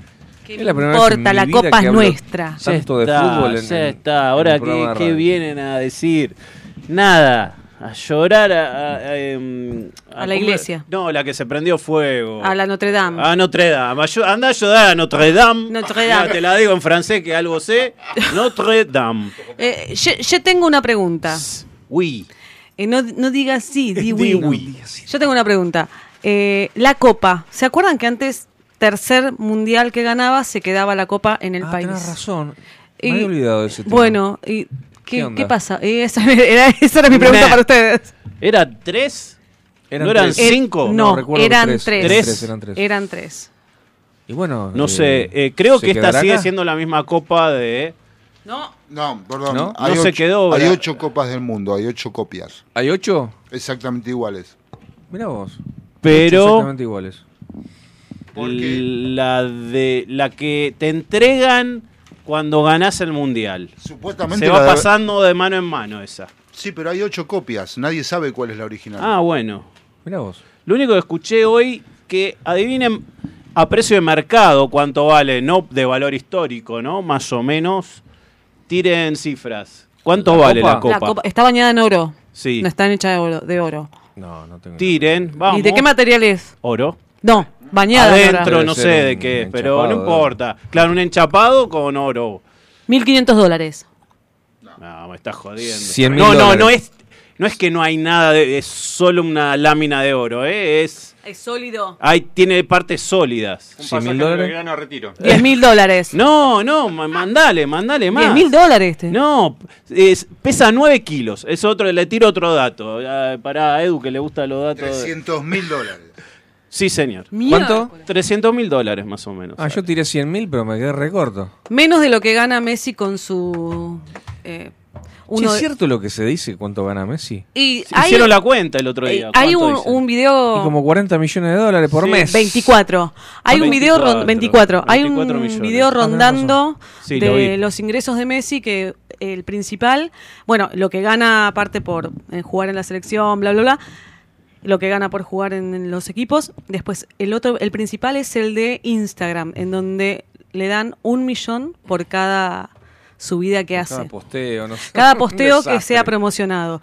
¿Qué Es la primera importa? La copa es nuestra. Ya Tanto de está, fútbol en- ya está. Ahora, ¿qué, vienen a decir? Nada. A llorar a, a- a, em, A la ¿cómo- iglesia. No, la que se prendió fuego. A la Notre Dame. A Notre Dame. Ayu- Anda a ayudar a Notre Dame. Notre te la digo en francés que algo sé. Notre Dame. Eh, yo, yo tengo una pregunta. Oui. Eh, no, no digas sí, di Di oui. oui. Yo tengo una pregunta. Eh, la copa. ¿Se acuerdan que antes, tercer mundial que ganaba, se quedaba la copa en el Ah, país? tenés razón. Y- Me había olvidado de ese tema. Bueno, ¿y qué, ¿Qué pasa? Eh, esa, era, esa era mi pregunta Nah. para ustedes. ¿Era tres? Eran ¿No eran tres. cinco? Eh, no, recuerdo eran tres. tres. Tres. Tres, eran tres. Eran tres. Y bueno. No eh, sé. eh, creo ¿se que esta sigue acá? siendo la misma copa de. No. No, perdón. ¿No? Hay, No se ocho, quedó, hay ¿verdad? ocho copas del mundo, hay ocho copias. ¿Hay ocho? Exactamente iguales. Mira vos. Ocho Pero Exactamente iguales. Porque la de la que te entregan cuando ganás el mundial. supuestamente. Se va de- pasando de mano en mano esa. Sí, pero hay ocho copias. Nadie sabe cuál es la original. Ah, bueno. Mira vos. Lo único que escuché hoy que adivinen a precio de mercado cuánto vale, no de valor histórico, ¿no? Más o menos. Tiren cifras. ¿Cuánto ¿La vale copa? la copa? La copa está bañada en oro. Sí. No está hecha de oro. De oro. No, no tengo. Tiren, vamos. ¿Y de qué material es? Oro. No, bañada en Adentro, no sé de qué, pero no importa. Claro, un enchapado con oro. 1.500 dólares. No, me estás jodiendo. Mil no, no, no es, no es que no hay nada, de, es solo una lámina de oro, ¿eh? Es, Es sólido. hay, tiene partes sólidas. Un ¿Cien pasaje mil dólares? 10.000 dólares. No, no, ma- mandale, mandale más. 10.000 dólares este. No, es- pesa 9 kilos. Es otro, le tiro otro dato. Ah, Para Edu que le gustan los datos. de- 300 mil dólares. Sí, señor. ¿Cuánto? 300 mil dólares más o menos. Ah, yo tiré 100 mil, pero me quedé recorto. Menos de lo que gana Messi con su. eh, uno ¿Es de- cierto lo que se dice cuánto gana Messi? y hay, Hicieron la cuenta el otro eh, día. hay ¿Cuánto un, un video. Y como 40 millones de dólares por Sí, mes. 24. Hay un video 24, ron- 24. Hay 24 un millones. video Ah, rondando Sí, lo de vi. los ingresos de Messi que el principal, bueno, lo que gana aparte por eh, jugar en la selección, bla bla bla, lo que gana por jugar en, en los equipos, después el otro el principal es el de Instagram, en donde le dan un millón por cada subida que hace. Cada posteo, no sé. Cada posteo que sea promocionado.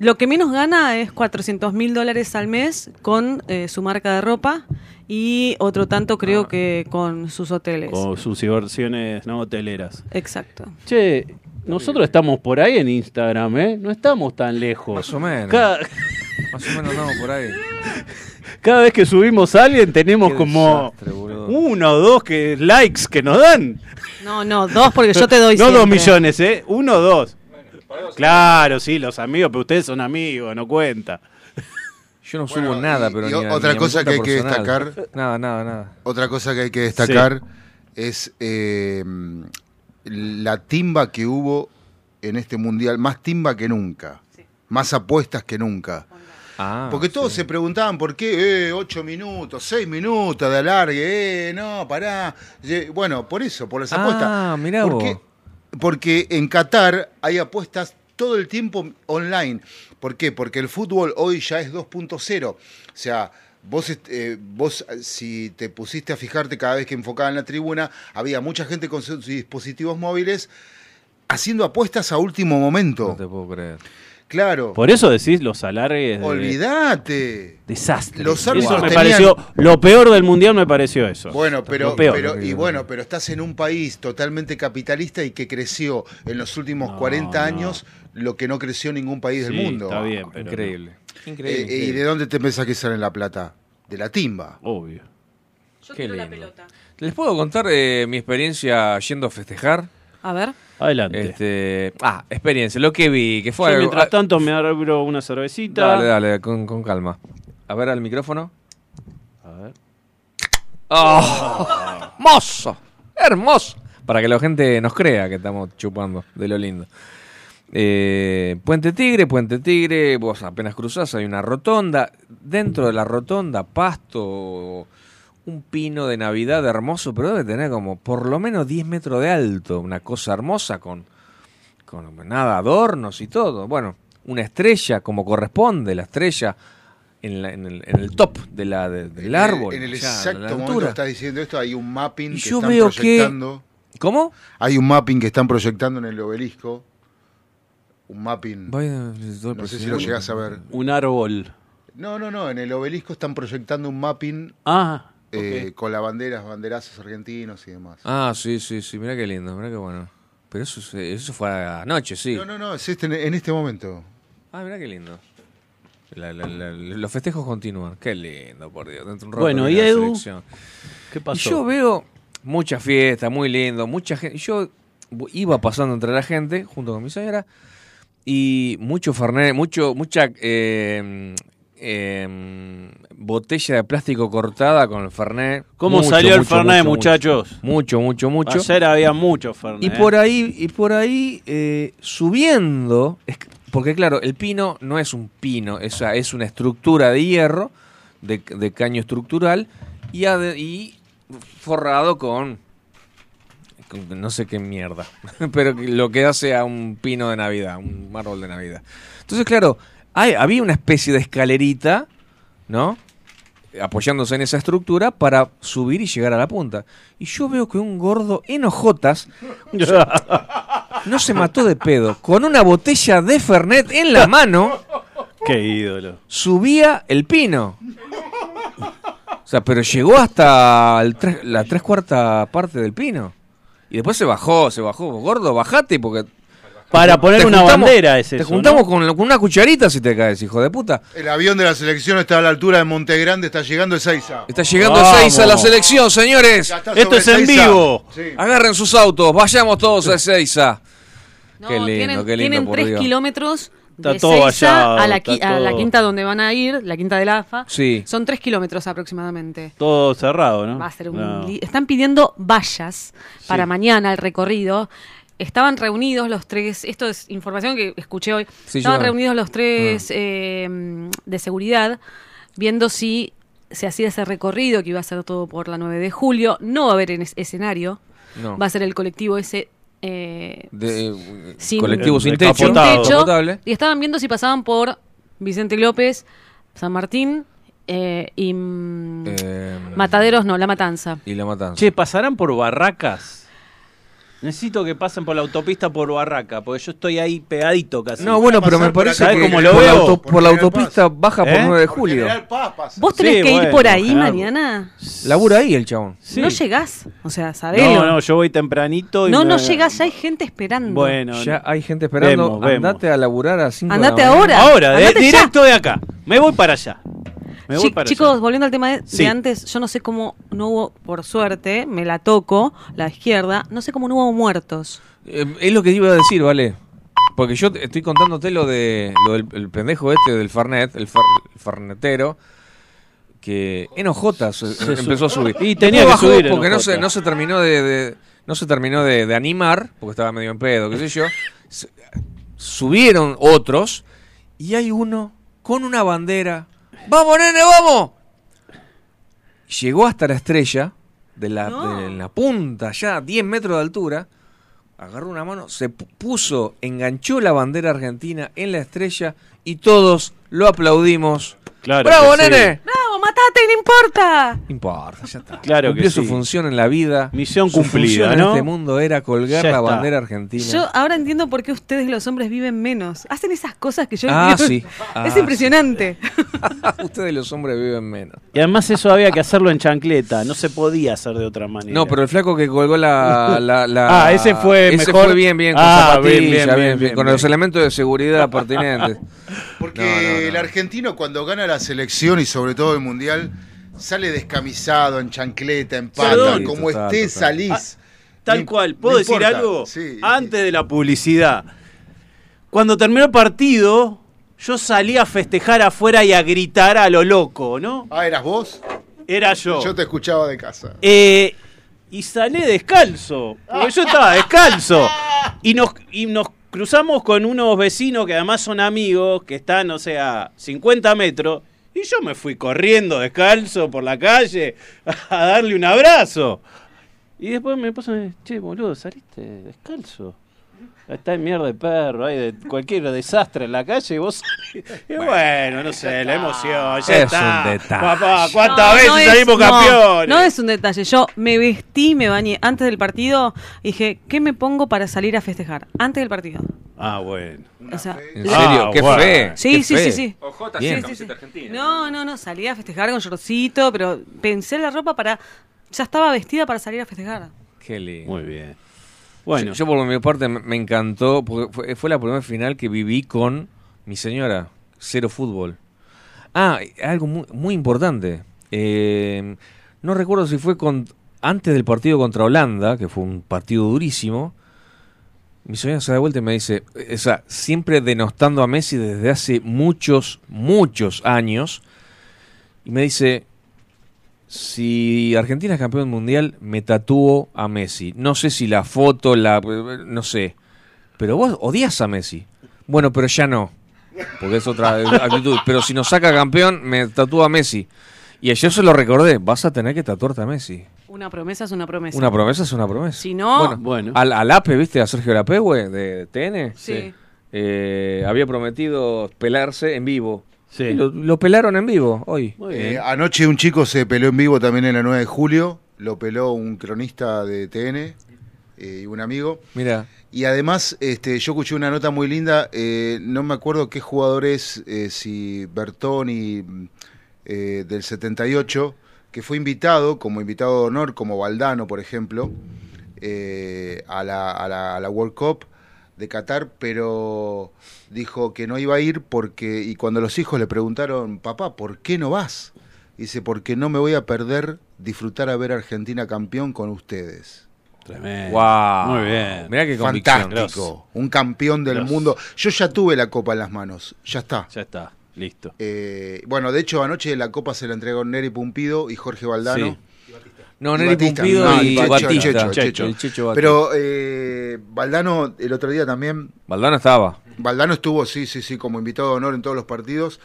Lo que menos gana es 400 mil dólares al mes con eh, su marca de ropa y otro tanto creo Ah. que con sus hoteles. Con sus inversiones no hoteleras. Exacto. Che, nosotros estamos por ahí en Instagram, ¿eh? No estamos tan lejos. Más o menos. Cada, Más o menos andamos por ahí. cada vez que subimos a alguien tenemos Qué como desastre, uno o dos que, likes que nos dan. No, no, dos porque yo te doy no siempre. dos millones, ¿eh? Uno o dos. Claro, sí, los amigos, pero ustedes son amigos, no cuenta. Yo no subo Bueno, nada, y- pero y ni otra ni cosa que hay que destacar- Nada, nada, nada. Otra cosa que hay que destacar es eh, la timba que hubo en este mundial, más timba que nunca, más apuestas que nunca. Ah, Porque todos sí. se preguntaban por qué, eh, ocho minutos, seis minutos de alargue, eh, no, pará. Ye- Bueno, por eso, por las apuestas. Ah, mirá ¿Por vos. Porque en Qatar hay apuestas todo el tiempo online. ¿Por qué? Porque el fútbol hoy ya es 2.0. O sea, vos, eh, vos eh, si te pusiste a fijarte cada vez que enfocaban la tribuna, había mucha gente con sus dispositivos móviles haciendo apuestas a último momento. No te puedo creer. Claro. Por eso decís los alargues. de- Olvídate. Desastre. Los eso me tenían- pareció. Lo peor del mundial me pareció eso. Bueno, pero, Lo peor. pero y bueno, pero estás en un país totalmente capitalista y que creció en los últimos No, 40 no. años lo que no creció ningún país del mundo. Está bien, pero. Increíble. Eh, Increíble. ¿Y increíble. de dónde te pensás que sale la plata? De la timba. Obvio. Yo Qué tiro la pelota. ¿Les puedo contar eh, mi experiencia yendo a festejar? A ver. Adelante. Este, ah, experiencia, lo que vi, que Yo, fue algo- mientras ah, tanto me abro una cervecita. Dale, dale, con, con calma. A ver al micrófono. A ver. ¡Oh! ¡Hermoso! ¡Hermoso! Para que la gente nos crea que estamos chupando de lo lindo. Eh, Puente Tigre, Puente Tigre, vos apenas cruzás, hay una rotonda. Dentro de la rotonda, pasto, un pino de Navidad hermoso, pero debe tener como por lo menos 10 metros de alto. Una cosa hermosa con, con nada, adornos y todo. Bueno, una estrella como corresponde, la estrella en, la- en el, en el top de la, de- del En el- árbol. En el exacto la momento que estás diciendo esto, hay un mapping Y que yo están veo que- proyectando. ¿Cómo? Hay un mapping que están proyectando en el obelisco. Un mapping. Voy a- No sé si lo llegás a ver. Un árbol. No, no, no. En el obelisco están proyectando un mapping Ah. Eh, con las banderas, banderazos argentinos y demás. Ah, sí, sí, sí, mira qué lindo, mira qué bueno. Pero eso, se- eso fue anoche, sí. No, no, no, es este, en este momento. Ah, mira qué lindo. La- la- la- los festejos continúan. Qué lindo, por Dios. Dentro de un rato Bueno, ¿y la Edu? selección. ¿Qué Y pasó? yo veo mucha fiesta, muy lindo, mucha gente. Yo iba pasando entre la gente, junto con mi señora, y mucho Fernet, mucho, mucha eh, eh, botella de plástico cortada con el Fernet. ¿Cómo Mucho, salió el mucho, Fernet, mucho, muchachos? Mucho, mucho, mucho. Ayer había mucho Fernet. Y por ahí, y por ahí eh, subiendo, porque claro, el pino no es un pino, es, es una estructura de hierro, de, de caño estructural, y, ade- y forrado con, con no sé qué mierda, pero lo que hace a un pino de Navidad, un árbol de Navidad. Entonces, claro, hay, había una especie de escalerita, ¿no? apoyándose en esa estructura para subir y llegar a la punta. Y yo veo que un gordo en hojotas no se mató de pedo. Con una botella de Fernet en la mano, Qué ídolo. subía el pino. O sea, pero llegó hasta el la tres cuarta parte del pino. Y después se bajó, se bajó. Gordo, bajate porque... Para poner una juntamos- bandera es Te eso, juntamos ¿no? con, con una cucharita si te caes, hijo de puta. El avión de la selección está a la altura de Monte Grande, está llegando Ezeiza. Está llegando a la selección, señores. Esto es en vivo. Sí. Agarren sus autos, vayamos todos a Ezeiza. No, Qué lindo, tienen, qué lindo, tienen por tres Dios. kilómetros Está de todo Seiza vallado, a, la, está a quinta donde van a ir, la quinta del AFA. Sí. Son tres kilómetros aproximadamente. Todo cerrado, ¿no? Va a ser un No. Están pidiendo vallas para mañana el recorrido. Estaban reunidos los tres, esto es información que escuché hoy, Sí, estaban yo- reunidos los tres eh, de seguridad viendo si se hacía ese recorrido que iba a ser todo por la 9 de julio. No va a haber en es- escenario, No. va a ser el colectivo ese eh, De, eh, sin- colectivo sin techo. sin techo. Y estaban viendo si pasaban por Vicente López, San Martín eh, y mm, Eh, Mataderos, no, La Matanza. Y la matanza. Che, ¿pasarán por barracas? Necesito que pasen por la autopista por Barraca, porque yo estoy ahí pegadito casi. no, bueno, pero me por parece acá, que ¿sabes cómo lo por, la veo? auto- Por por la autopista baja por ¿Eh? 9 de julio. Paz. ¿Vos tenés Sí, que ir por ahí claro. mañana? Labura ahí el chabón. Sí. No llegás, o sea, sabelo. No, no, yo voy tempranito. y no, me- no llegás, ya hay gente esperando. Bueno, Ya hay gente esperando. Vemos, vemos. Andate a laburar a 5 Andate de la mañana. ahora. Ahora, de- Andate directo de acá. Me voy para allá. Me voy Chi- para chicos, allá. volviendo al tema de, antes, yo no sé cómo no hubo, por suerte, me la toco, la izquierda, no sé cómo no hubo muertos. Eh, es lo que iba a decir, ¿vale? Porque yo estoy contándote lo de lo del el pendejo este del Farnet, el, far- el farnetero, que en ojotas Se empezó a subir. Y tenía que subir en porque no se, no se terminó de, de- no se terminó de, de animar, porque estaba medio en pedo, qué sé yo. Subieron otros y hay uno con una bandera. ¡Vamos, nene, vamos! Llegó hasta la estrella, de la, No. de la punta, ya 10 metros de altura. Agarró una mano, se pu- puso, enganchó la bandera argentina en la estrella y todos lo aplaudimos. Claro ¡Bravo, que sí. Matate, no importa! No importa, ya está. Claro Cumplió que su sí. función en la vida. Misión Su cumplida, función ¿no? en este mundo era colgar Ya la está. bandera argentina. Yo ahora entiendo por qué ustedes los hombres viven menos. Hacen esas cosas que yo Ah, entiendo. sí. Ah, es impresionante. Ustedes los hombres viven menos. Y además eso había que hacerlo en chancleta, no se podía hacer de otra manera. No, pero el flaco que colgó la... la- la- Ah, ese fue ese mejor. fue bien, bien, con Ah, zapatillas, bien, bien, bien, bien, bien, con bien. los elementos de seguridad pertinentes. Porque No, no, no. el argentino cuando gana la selección y sobre todo el mundial sale descamisado, en chancleta, en pata, Perdón. como Total, esté total. salís. Tal No- cual. no ¿Puedo decir importa. algo? Sí. Antes de la publicidad. Cuando terminó el partido, yo salí a festejar afuera y a gritar a lo loco, ¿no? Ah, ¿eras vos? Era yo. Yo te escuchaba de casa. Eh, y salí descalzo. Porque yo estaba descalzo. Y nos, y nos cruzamos con unos vecinos que además son amigos, que están, o sea, 50 metros. Y yo me fui corriendo descalzo por la calle a darle un abrazo. Y después me puse, che, boludo, saliste descalzo. Está en mierda de perro, hay de cualquier desastre en la calle y vos salís. Y bueno, no sé, la emoción, ya Es está. un detalle. Papá, ¿cuántas No, veces no es- salimos no, campeones? No, es un detalle. Yo me vestí, me bañé antes del partido. y Dije, ¿qué me pongo para salir a festejar? Antes del partido. Ah, bueno. O sea, ¿En la- serio? Ah, ¿Qué bueno. fe? Sí, qué sí, fe. sí, sí. Ojota, Bien. sí, Sí, argentina. No, no, no, salí a festejar con shortcito, pero pensé en la ropa para... Ya estaba vestida para salir a festejar. Qué lindo. Muy bien. Bueno, Yo, yo por mi parte me, encantó, porque fue, fue la primera final que viví con mi señora, cero fútbol. Ah, algo muy, muy importante. Eh, no recuerdo si fue con, antes del partido contra Holanda, que fue un partido durísimo. Mi señora se da vuelta y me dice, o sea, siempre denostando a Messi desde hace muchos, muchos años. Y me dice, si Argentina es campeón mundial, me tatúo a Messi. No sé si la foto, la no sé. Pero vos odias a Messi. Bueno, pero ya no. Porque es otra actitud. Pero si nos saca campeón, me tatúo a Messi. Y ayer se lo recordé, vas a tener que tatuarte a Messi. Una promesa es una promesa. Una promesa es una promesa. Si no- Bueno, Bueno. Al, al APE, ¿viste? A Sergio Lapegue de TN. Sí. Eh, había prometido pelarse en vivo. Sí. Y Lo, lo pelaron en vivo hoy. Eh, anoche un chico se peló en vivo también en la 9 de julio. Lo peló un cronista de TN eh, y un amigo. Mira. Y además, este, yo escuché una nota muy linda, eh, no me acuerdo qué jugador es, eh, si Bertoni eh, del 78, que fue invitado, como invitado de honor, como Valdano, por ejemplo, eh, a, la, a, la, a la World Cup de Qatar, pero dijo que no iba a ir porque, y cuando los hijos le preguntaron, papá, ¿por qué no vas? Dice, porque no me voy a perder disfrutar a ver a Argentina campeón con ustedes. Tremendo. Wow. Muy bien. Mirá qué convicción. Fantástico. Un campeón del Gross. mundo. Yo ya tuve la copa en las manos. Ya está. Ya está, listo. Eh, bueno, de hecho, anoche la copa se la entregó Neri Pumpido y Jorge Valdano. Sí. No, Y Neri Batista. Pumpido No, y Checho. Pero eh, Valdano, el otro día también, Valdano estaba. Valdano estuvo, sí, sí, sí, como invitado de honor en todos los partidos.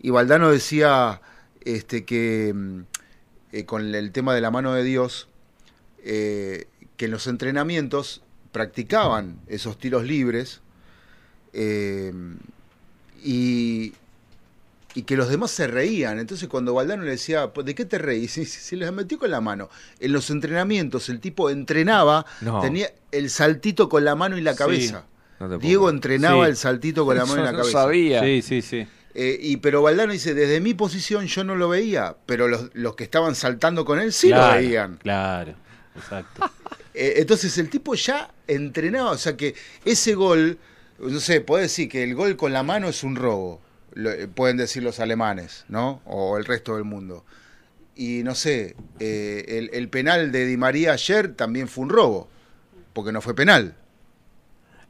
Y Valdano decía este, que mm, eh, con el tema de la mano de Dios, eh, que en los entrenamientos practicaban esos tiros libres eh, y, y que los demás se reían. Entonces cuando Valdano le decía, "¿Pues, ¿de qué te reís? Y se les metió con la mano. En los entrenamientos el tipo entrenaba, No. tenía el saltito con la mano y la Sí. cabeza. No Diego entrenaba Sí. el saltito con la mano y la no cabeza. sabía. Sí, sí, sí. Eh, y pero Valdano dice, desde mi posición yo no lo veía, pero los, los que estaban saltando con él sí Claro, lo veían. Claro, exacto. Eh, entonces el tipo ya entrenaba, o sea que ese gol, no sé, puede decir que el gol con la mano es un robo, lo- eh, pueden decir los alemanes, ¿no? O el resto del mundo. Y no sé, eh, el, el penal de Di María ayer también fue un robo, porque no fue penal.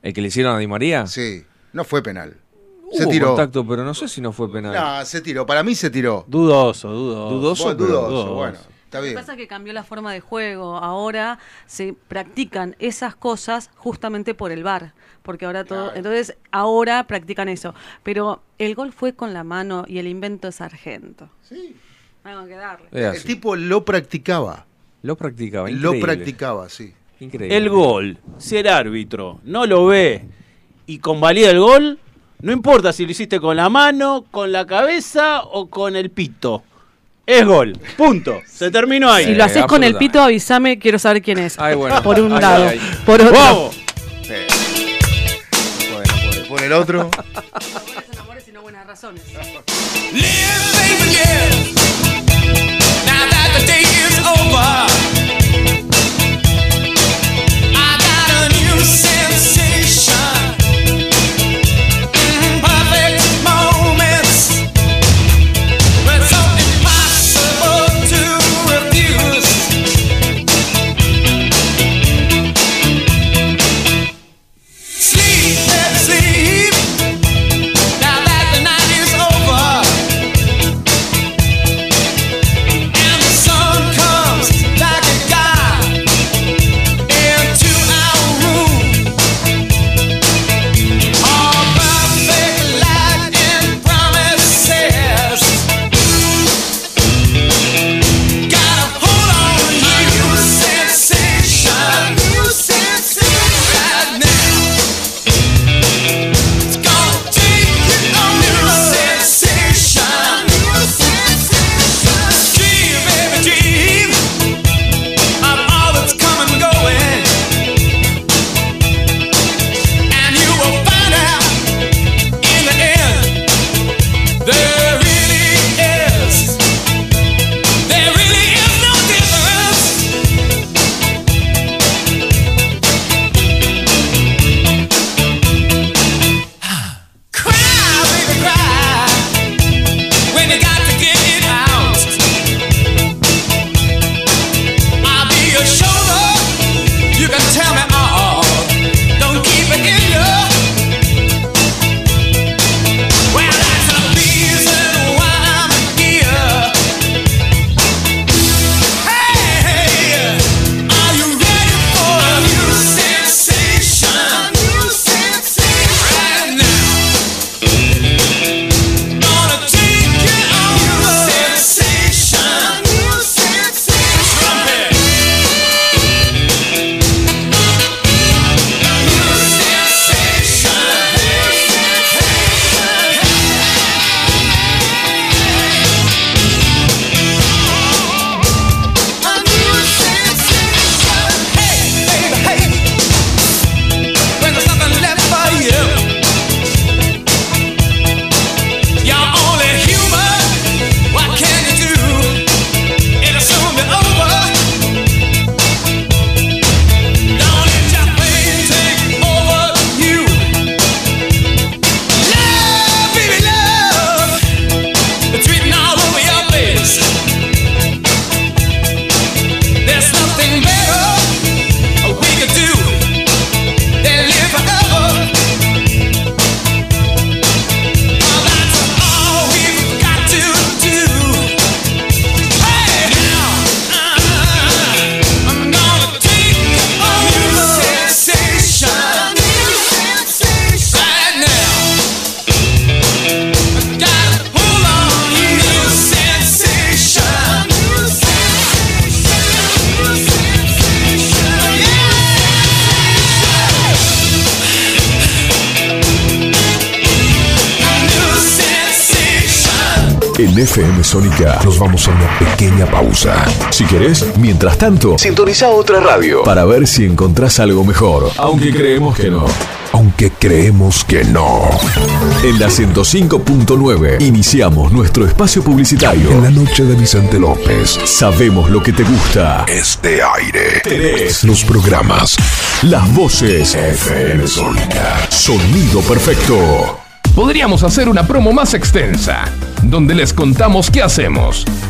¿El que le hicieron a Di María? Sí, no fue penal. Hubo se tiró. contacto, pero no sé si no fue penal. No, se tiró, para mí se tiró. Dudoso, dudoso. Dudoso, dudoso, dudoso. bueno, está Lo que pasa es que cambió la forma de juego. Ahora se practican esas cosas justamente por el bar, porque ahora todo, entonces ahora practican eso. Pero el gol fue con la mano y el invento es argento. Sí. Tengo que darle. El tipo lo practicaba. Lo practicaba, Lo practicaba, sí. Increíble. El gol, si el árbitro no lo ve y convalida el gol, no importa si lo hiciste con la mano, con la cabeza o con el pito. Es gol. Punto. Se terminó ahí. Si lo haces con el pito, avísame, quiero saber quién es. Ay, bueno. Por un Ay, lado. ay, ay. Por otro. ¡Vamos! Bueno, por, por el otro. No buenas razones. Live, baby, live. Now that the day is over, querés, mientras tanto, sintoniza otra radio para ver si encontrás algo mejor. Aunque creemos que no. Aunque creemos que no. En la 105.9 iniciamos nuestro espacio publicitario. En la noche de Vicente López. Sabemos lo que te gusta. Este aire. Tenés los programas. Las voces. FM Sónica. Sonido perfecto. Podríamos hacer una promo más extensa, donde les contamos qué hacemos,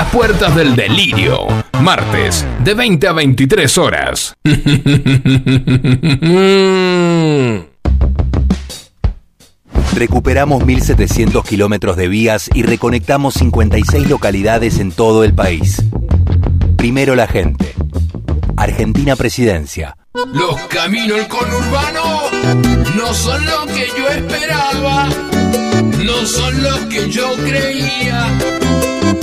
Las puertas del delirio, martes, de 20 a 23 horas. Recuperamos 1.700 kilómetros de vías y reconectamos 56 localidades en todo el país. Primero la gente. Argentina Presidencia. Los caminos del conurbano no son lo que yo esperaba, no son lo que yo creía,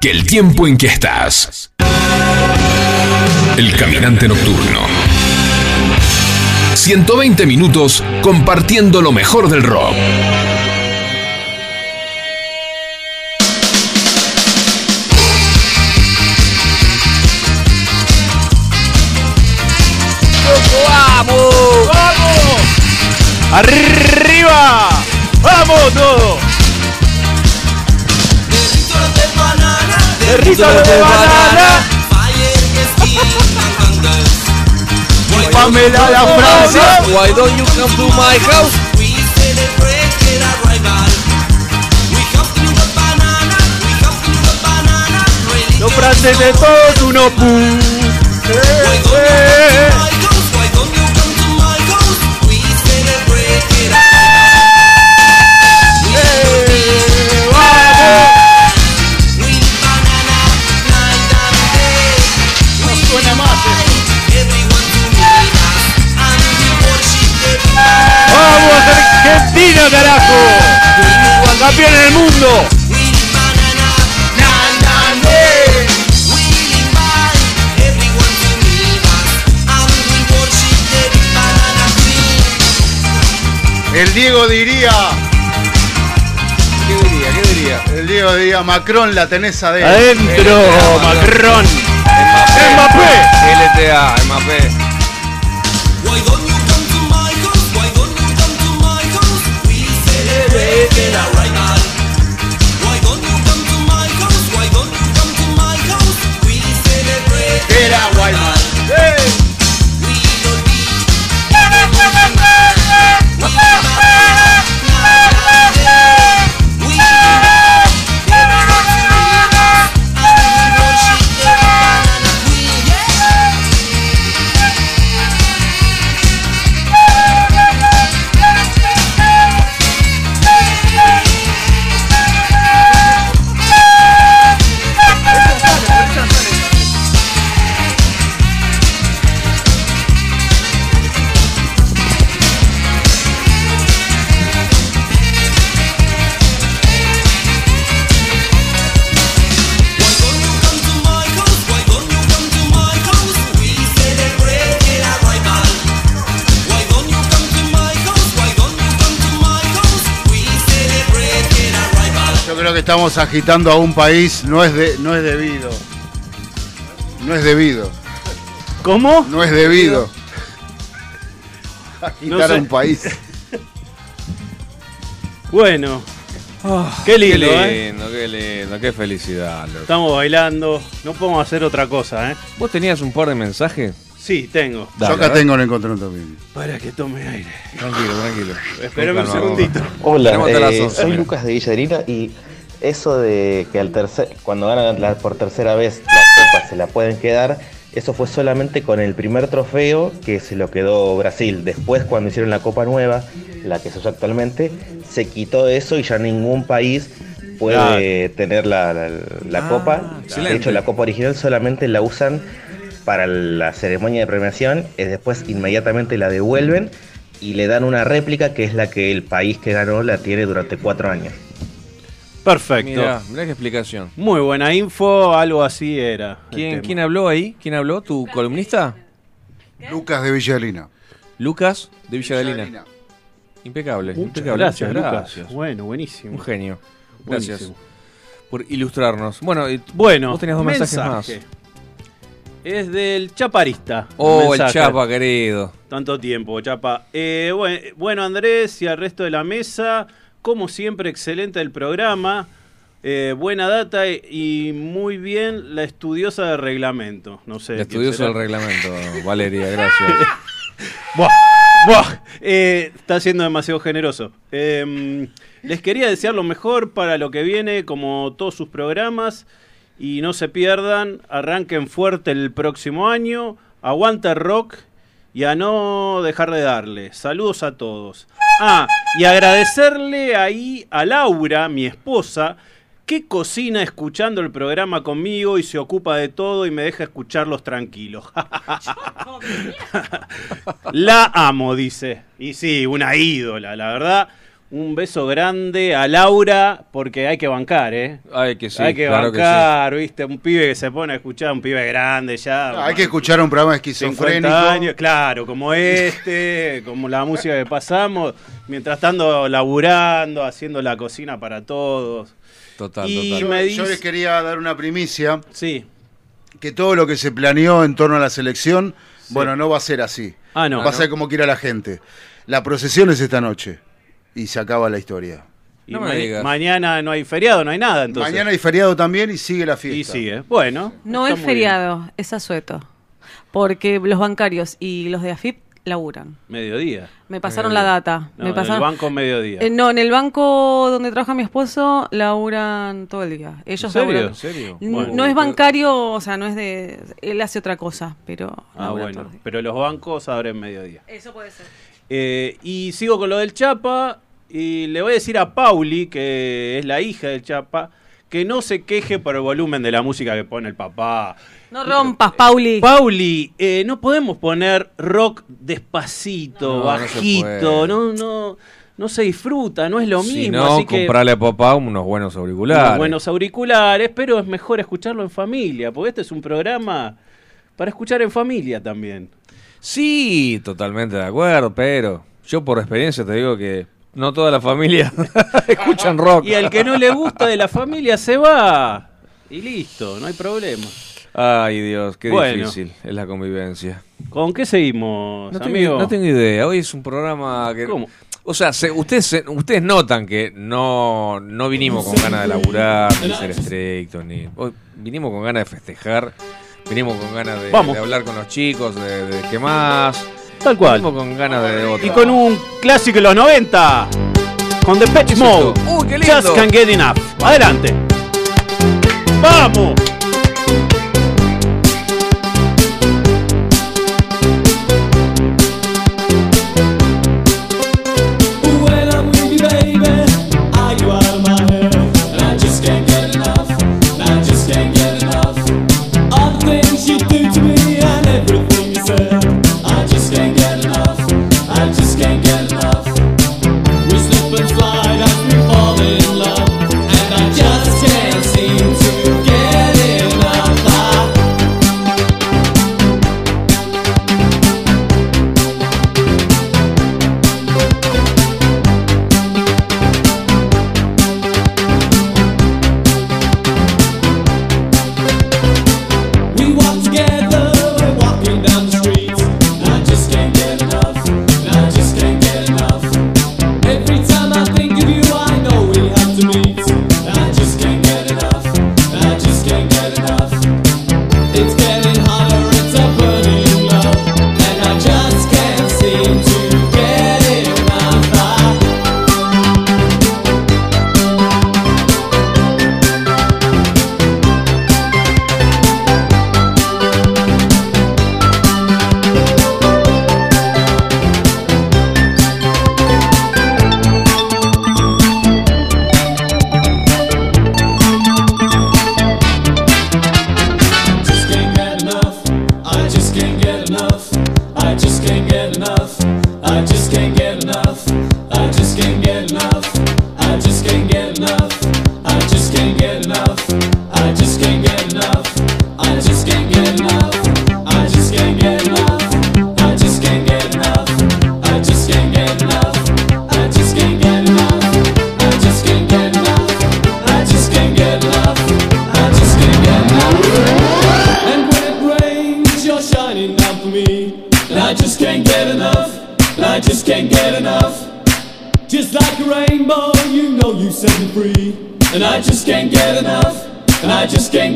que el tiempo en que estás. El caminante nocturno. 120 minutos compartiendo lo mejor del rock. ¡Vamos! ¡Vamos! ¡Arriba! ¡Vamos! Territorio de banana. Pamela la Francia. Why don't you come to my house? Los franceses todos uno pu. Eh. Eh, Argentina, carajo! ¡Campeón del mundo! El Diego diría. ¿Qué diría? ¿Qué diría? El Diego diría, Macron la tenés adentro. Adentro, Macron. Mbappé. LTA, Mbappé. Celebrate. It right now. Estamos agitando a un país, no es, de, no es debido. No es debido. ¿Cómo? No es debido. Agitar No sé. a un país. Bueno. qué lindo, qué ¿eh? lindo, qué lindo, qué felicidad, loco. Estamos bailando. No podemos hacer otra cosa, ¿eh? ¿Vos tenías un par de mensajes? Sí, tengo. Yo acá tengo el encontrón también. Para que tome aire. Tranquilo, tranquilo. Espérame un segundito. Hola, eh, 11, soy. Lucas de Villa Adelina y eso de que al tercer, cuando ganan la- por tercera vez la copa se la pueden quedar, eso fue solamente con el primer trofeo que se lo quedó Brasil. Después cuando hicieron la copa nueva, la que se usa actualmente, se quitó eso y ya ningún país puede tener la, la- la Ah, copa. De hecho, la copa original solamente la usan para la ceremonia de premiación, y después inmediatamente la devuelven y le dan una réplica que es la que el país que ganó la tiene durante cuatro años. Perfecto. Mirá, mirá qué explicación. Muy buena info, algo así era. ¿Quién. ¿Quién habló ahí? ¿Quién habló? ¿Tu columnista? Lucas de Villalina. Lucas de. Villalina. Impecable. Muchas impecable. gracias, Muchas Lucas. gracias. Bueno, buenísimo. Un genio. Gracias Buenísimo. por ilustrarnos. Bueno, y Bueno, vos tenías dos mensajes mensaje. más. Es del Chaparista. Oh, el. Chapa, querido. Tanto tiempo, Chapa. Eh, buen- bueno, Andrés y al resto de la mesa, como siempre, excelente el programa. Eh, buena data y muy bien la estudiosa de reglamento. No sé. Estudioso será. del reglamento, Valeria, gracias. Buah, buah, eh, está siendo demasiado generoso. Eh, les quería desear lo mejor para lo que viene, como todos sus programas. Y no se pierdan, arranquen fuerte el próximo año. Aguanta rock y a no dejar de darle. Saludos a todos. Ah, y agradecerle ahí a Laura, mi esposa, que cocina escuchando el programa conmigo y se ocupa de todo y me deja escucharlos tranquilos. La amo, dice. Y sí, una ídola, la verdad. Un beso grande a Laura, porque hay que bancar, ¿eh? Hay que sí, hay que claro que bancar, ¿viste? Un pibe que se pone a escuchar, un pibe grande ya. Hay que escuchar un programa 50 esquizofrénico. años, claro, como este, como la música que pasamos, mientras estando laburando, haciendo la cocina para todos. Total, Y total. me Yo les quería dar una primicia. Sí. Que todo lo que se planeó en torno a la selección, bueno, no va a ser así. Ah, no. Va a Ah, ser ¿no? como quiera la gente. La procesión es esta noche. Y se acaba la historia. Y No me ma- digas. mañana no hay feriado, no hay nada, entonces. Mañana hay feriado también y sigue la fiesta. Y sigue. Bueno. No es feriado, es asueto. Porque los bancarios y los de AFIP laburan. Mediodía. Me pasaron la data. No, me en pasaron... el banco mediodía. Eh, no, en el banco donde trabaja mi esposo laburan todo el día. Ellos ¿En serio? laburan- ¿En serio? Bueno. no es bancario, o sea, no es de. Él hace otra cosa, pero. Ah, bueno. Pero los bancos abren mediodía. Eso puede ser. Eh, y sigo con lo del Chapa. Y le voy a decir a Pauli, que es la hija del Chapa, que no se queje por el volumen de la música que pone el papá. No rompas, Pauli. Pauli, eh, no podemos poner rock despacito, No, bajito, no, no, no se disfruta, no es lo Si mismo. no, así que comprarle a papá unos buenos auriculares. unos buenos auriculares, pero es mejor escucharlo en familia, porque este es un programa para escuchar en familia también. Sí, totalmente de acuerdo, pero Yo por experiencia te digo que no toda la familia escuchan rock. Y al que no le gusta de la familia se va. Y listo, no hay problema. Ay, Dios, qué Bueno. difícil es la convivencia. ¿Con qué seguimos, No amigo? tengo, no tengo idea. Hoy es un programa que. ¿Cómo? O sea, se- ustedes, se- ustedes notan que no, no vinimos con ganas de laburar, ni ser estrictos, ni. hoy vinimos con ganas de festejar, vinimos con ganas de hablar con los chicos, de, de qué más. Tal cual. Vinimos con ganas de otra. Y con un clásico de los 90. Con The Pet es Mode. Uy, qué lindo. Just can't get enough. Adelante. ¡Vamos!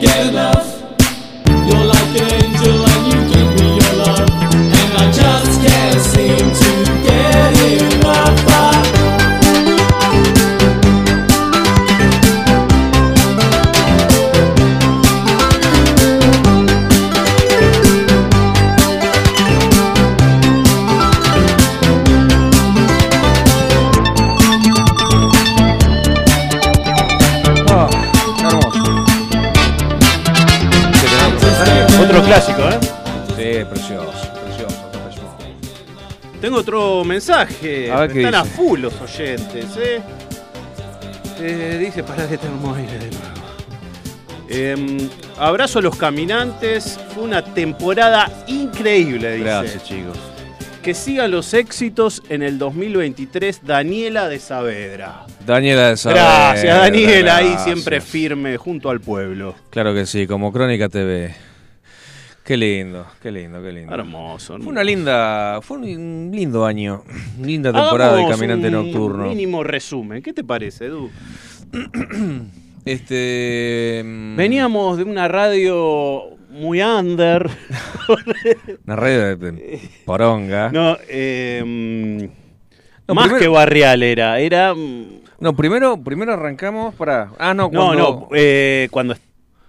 together. Mensaje. A ver qué Están a full los oyentes, ¿eh? Eh, dice, para que tengo aire de nuevo. Em, abrazo a los caminantes. Fue una temporada increíble, dice. Gracias, chicos. Que sigan los éxitos en el 2023. Daniela de Saavedra. Daniela de Saavedra. Gracias, Daniela. Ahí gracias. siempre firme junto al pueblo. Claro que sí, como Crónica TV. Qué lindo, qué lindo, qué lindo. Hermoso. Fue una linda, fue un lindo año, linda temporada de Caminante un Nocturno. Mínimo resumen. ¿Qué te parece, Edu? Este. mm, Veníamos de una radio muy under. Una red de, poronga. no, eh, No, más primero- que barrial era. Era. mm, No, primero, primero arrancamos para. Ah, no, No, cuando, no. eh, cuando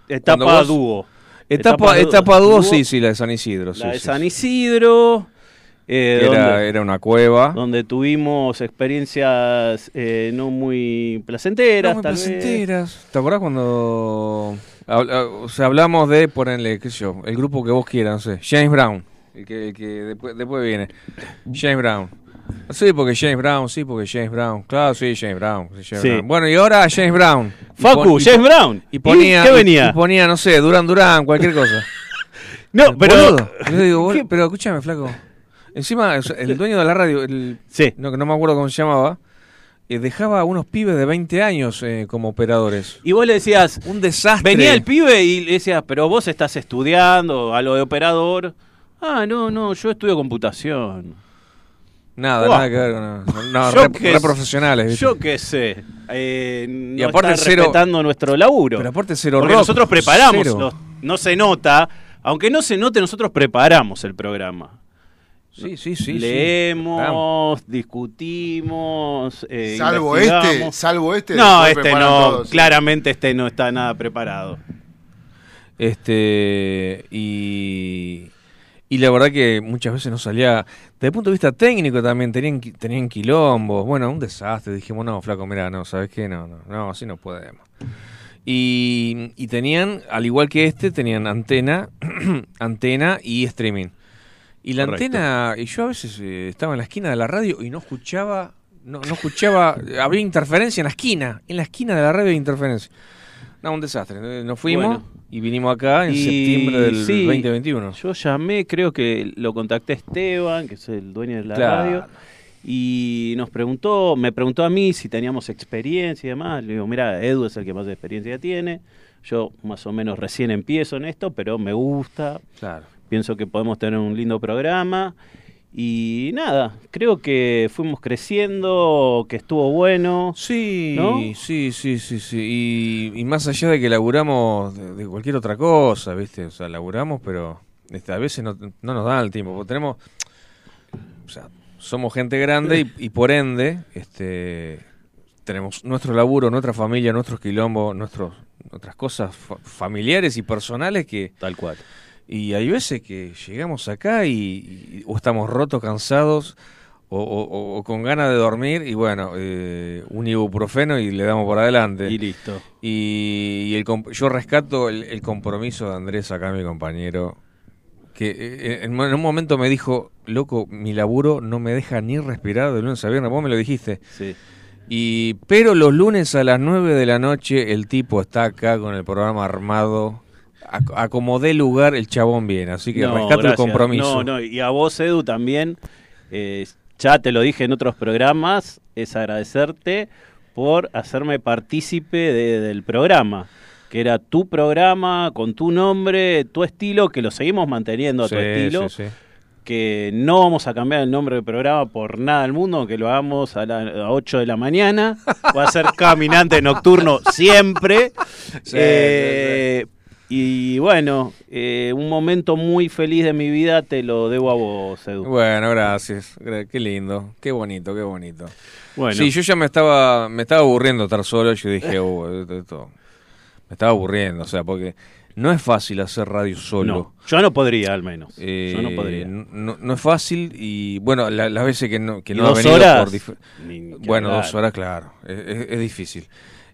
etapa Cuando vos- dúo. Etapa, etapa dúo, sí, sí, la de San Isidro. sí, La de sí, San. Isidro. eh, Era, donde, era una cueva. donde tuvimos experiencias eh, no muy placenteras, No, muy tal vez. placenteras. ¿Te acordás cuando habla- o sea, hablamos de ponerle, qué sé yo, el grupo que vos quieras, no sé, James Brown, el que, el que después, después viene, James Brown. Sí, porque James Brown, sí, porque James Brown. Claro, sí, James Brown. sí, James Sí. Brown. Bueno, y ahora James Brown. Facu, James Brown. Y ponía, ¿Qué y- venía? y ponía, no sé, Duran Duran, cualquier cosa. No, pero. Yo digo, pero escúchame, flaco. Encima, el dueño de la radio, el, Sí. no, que no me acuerdo cómo se llamaba, eh, dejaba a unos pibes de 20 años eh, como operadores. Y vos le decías, Un desastre. venía el pibe y le decías, pero vos estás estudiando algo de operador. Ah, no, no, yo estudio computación. Nada, nada que ver con no, Yo re, s- profesionales. ¿viste? Yo qué sé. Eh, no Y aparte está cero- respetando nuestro laburo. Pero aparte cero Porque rock, nosotros preparamos, cero. los- no se nota, aunque no se note, nosotros preparamos el programa. Sí, sí, sí. sí. Leemos, discutimos, eh, Salvo este, salvo este. No, este no, todo, sí. claramente este no está nada preparado. Este y y la verdad que muchas veces no salía desde el punto de vista técnico también tenían tenían quilombos bueno un desastre dijimos no flaco mira no sabes qué no no no así no podemos y, y tenían al igual que este tenían antena antena y streaming. Y la Correcto. antena y yo a veces eh, estaba en la esquina de la radio y no escuchaba no, no escuchaba había interferencia en la esquina en la esquina de la radio había interferencia no un desastre Eh, nos fuimos Bueno. y vinimos acá en Y septiembre del sí, 2021 Yo llamé, creo que lo contacté a Esteban, que es el dueño de la Claro. radio, y nos preguntó, me preguntó a mí si teníamos experiencia y demás. Le digo, mira, Edu es el que más experiencia tiene. Yo más o menos recién empiezo en esto, pero me gusta. Claro. Pienso que podemos tener un lindo programa. Y nada, creo que fuimos creciendo, que estuvo bueno. Sí, ¿No? sí, sí, sí, sí. Y, y más allá de que laburamos de, de cualquier otra cosa, ¿viste? O sea, laburamos, pero este, a veces no, no nos da el tiempo. Porque tenemos, o sea, somos gente grande y, y por ende, este, tenemos nuestro laburo, nuestra familia, nuestros quilombos, nuestros, nuestras cosas fa- familiares y personales que... Tal cual. Y hay veces que llegamos acá y, y- o estamos rotos, cansados, o, o- o- o con ganas de dormir, y bueno, eh, un ibuprofeno y le damos por adelante. Y listo. Y, y el yo rescato el, el compromiso de Andrés acá, mi compañero, que eh, en, en un momento me dijo, loco, mi laburo no me deja ni respirar de lunes a viernes, vos me lo dijiste. Sí. Y, pero los lunes a las 9 de la noche el tipo está acá con el programa armado. A, a como dé lugar el chabón viene, así que No, rescato el compromiso. No, no, y a vos, Edu, también, eh, ya te lo dije en otros programas, es agradecerte por hacerme partícipe de- del programa, que era tu programa, con tu nombre, tu estilo, que lo seguimos manteniendo a tu estilo. sí, sí. que no vamos a cambiar el nombre del programa por nada del mundo, que lo hagamos a las 8 de la mañana. Va a ser caminante nocturno siempre. Eh, Y bueno, eh, un momento muy feliz de mi vida te lo debo a vos, Edu. Bueno, gracias. Gra- Qué lindo, qué bonito, qué bonito. Bueno. Sí, yo ya me estaba, me estaba aburriendo estar solo. Yo dije, "Uh, esto- esto- me estaba aburriendo, o sea, porque no es fácil hacer radio solo. No, yo no podría al menos. Eh, yo no podría. No, no es fácil y bueno, la- las veces que no, que ¿Y no ha venido horas? por Bueno, hablar. dos horas, claro, es, es- es difícil.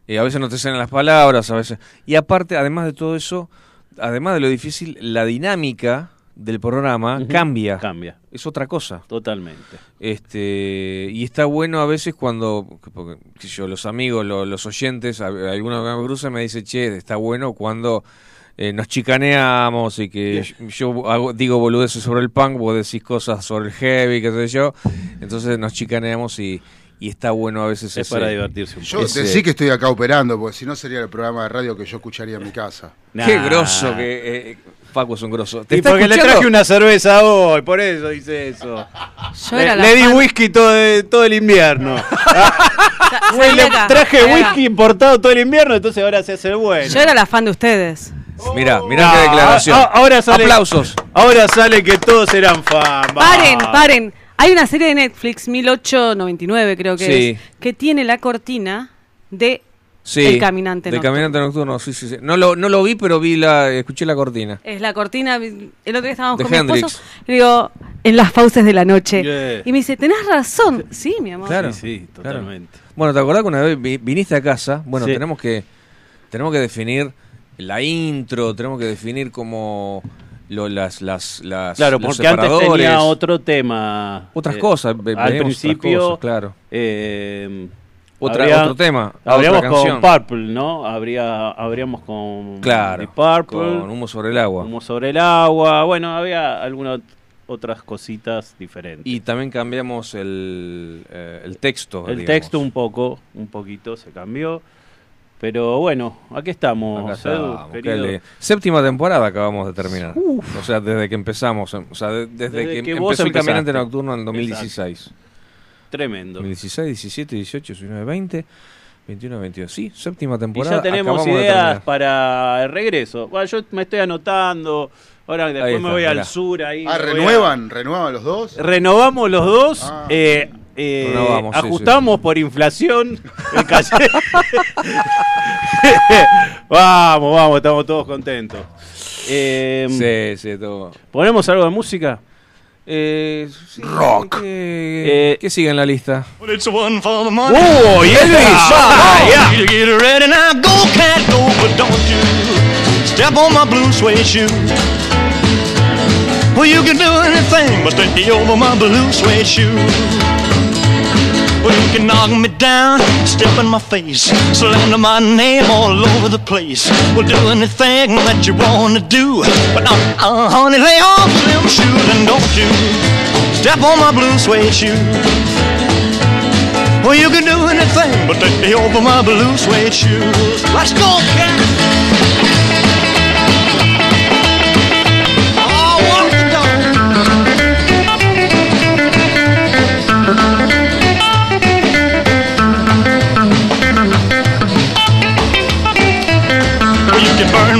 Eh, a veces no te salen las palabras, a veces... Y aparte, además de todo eso, además de lo difícil, la dinámica del programa cambia. Cambia. Es otra cosa. Totalmente. Este, y está bueno a veces cuando, porque, yo, los amigos, lo- los oyentes, a- alguno que me cruza me dice, che, está bueno cuando eh, nos chicaneamos y que yo, yo hago- digo boludeces sobre el punk, vos decís cosas sobre el heavy, qué sé yo, entonces nos chicaneamos y, y está bueno a veces Es ese- para divertirse un Yo ese- decí que estoy acá operando, porque si no sería el programa de radio que yo escucharía en mi casa. Qué grosso que eh, Paco es un grosso. ¿Te Y está porque le traje una cerveza hoy, por eso dice eso. Yo le era la le di fan- whisky todo, todo el invierno. Le acá, traje whisky importado todo el invierno, entonces ahora se hace el bueno. Yo era la fan de ustedes. Mirá, mirá No, qué declaración. a- ahora sale- Aplausos. Ahora sale que todos eran fan. Paren, paren. Hay una serie de Netflix, 1899 creo que Sí. es, que tiene la cortina de Sí, El Caminante de Nocturno. Caminante Nocturno, sí, sí, sí. No lo, no lo vi, pero vi la, escuché la cortina. Es la cortina, el otro día estábamos De con mi Hendrix. esposo, le digo, en las fauces de la noche. Yeah. Y me dice, tenés razón. Sí, mi amor. Claro. Sí, sí, claro. totalmente. Bueno, ¿te acordás que una vez vi- viniste a casa? Bueno, Sí. tenemos que tenemos que definir la intro, tenemos que definir como lo, las, las, las Claro, los porque antes tenía otro tema. otras eh, cosas, al principio, cosas, claro. eh, Otra- habría- otro tema, Habríamos otra con. Purple, ¿no? Habría, habríamos con Claro, Purple, con Humo sobre el agua. Humo sobre el agua. Bueno, había alguna otras cositas diferentes. Y también cambiamos el, eh, el texto. El digamos. texto un poco, un poquito se cambió. Pero bueno, aquí estamos, Acá Edu, estamos, querido. Séptima temporada acabamos de terminar. O sea, desde que empezamos. O sea, de- desde, Desde que, que empezó el. Caminante Nocturno en 2016. Tremendo. 2016, 17, 18, 19, 20, 21, 22. Sí, séptima Y temporada. ya tenemos ideas para el regreso. Bueno, yo me estoy anotando. Ahora después Ahí me está, voy mirá. al sur ahí. Ah, voy a- renuevan, renuevan los dos. Renovamos los dos. Ah. eh, eh, sí, ajustamos por inflación el calle. vamos, vamos, estamos todos contentos. Eh, Sí, sí, todo. ¿Ponemos algo de música? Eh, sí, Rock. ¿Qué, Eh, qué sigue en la lista? Well, it's one for the money. ¡Oh, y Elvis! ¡Ah, ya! You get ready now, go cat go, but don't you step on my blue suede shoe. Well, you can do anything but over my blue suede shoe. Well, you can knock me down, step in my face, slander my name all over the place. Well, do anything that you wanna do, but uh, uh, honey, lay off them shoes and don't you step on my blue suede shoe. Well, you can do anything but take me over my blue suede shoes. Let's go, cat.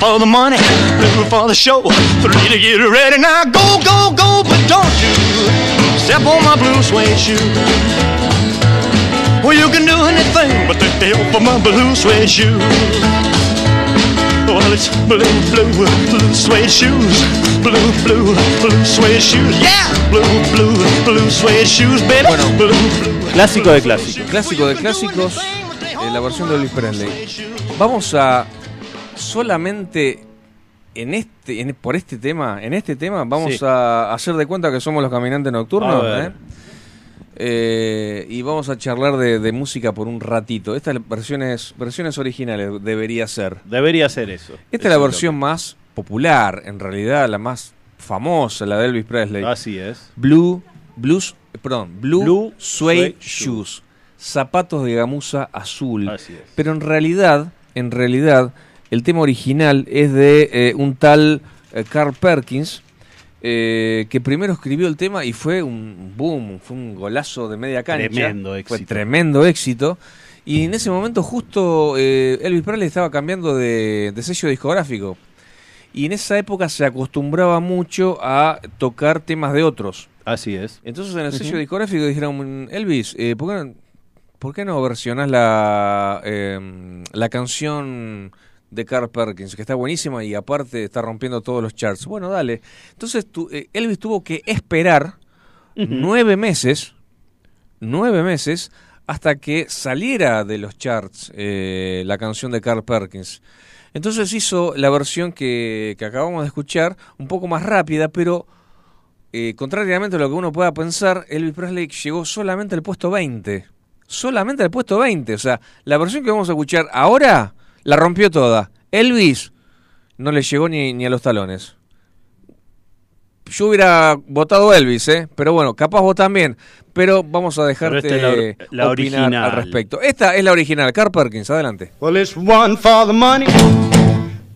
For the money, two for the show, three to get ready. Now go, go, go, but don't you step on my blue suede shoe. Well, you can do anything but take me over my blue suede shoe. Well, it's blue, blue, blue suede shoes. Blue, blue, blue suede shoes. Yeah! Blue, blue, blue suede shoes, baby. Bueno. blue, blue. Clásico de clásicos. Clásico de clásicos, eh, la versión de Elvis Presley. Vamos a solamente en este, en- por este tema, en este tema, vamos Sí. a hacer de cuenta que somos los caminantes nocturnos. ¿eh? Eh, y vamos a charlar de, de música por un ratito. Estas versiones, versiones originales debería ser. Debería ser eso. Esta es la versión más popular, en realidad, la más famosa, la de Elvis Presley. Así es. Blue, blues, perdón, Blue, Blue Suede Suede Shoes. Zapatos de gamuza azul. Así es. Pero en realidad, en realidad, el tema original es de eh, un tal eh, Carl Perkins, eh, que primero escribió el tema y fue un boom, fue un golazo de media cancha. Tremendo Fue éxito. tremendo éxito. Y en ese momento justo eh, Elvis Presley estaba cambiando de, de sello discográfico. Y en esa época se acostumbraba mucho a tocar temas de otros. Así es. Entonces en el sello discográfico dijeron, Elvis, eh, ¿por, qué no, por qué no versionás la, eh, la canción de Carl Perkins, que está buenísima y aparte está rompiendo todos los charts? Bueno, dale. Entonces tu- eh, Elvis tuvo que esperar nueve meses, nueve meses, hasta que saliera de los charts eh, la canción de Carl Perkins. Entonces hizo la versión que, que acabamos de escuchar, un poco más rápida, pero eh, contrariamente a lo que uno pueda pensar, Elvis Presley llegó solamente al puesto 20. Solamente al puesto 20. O sea, la versión que vamos a escuchar ahora la rompió toda. Elvis no le llegó ni, ni a los talones. Yo hubiera votado Elvis, ¿eh? Pero bueno, capaz vos también. Pero vamos a dejarte esta es la la opinar original. al respecto. Esta es la original, Carl Perkins, adelante. Well, it's one for the money,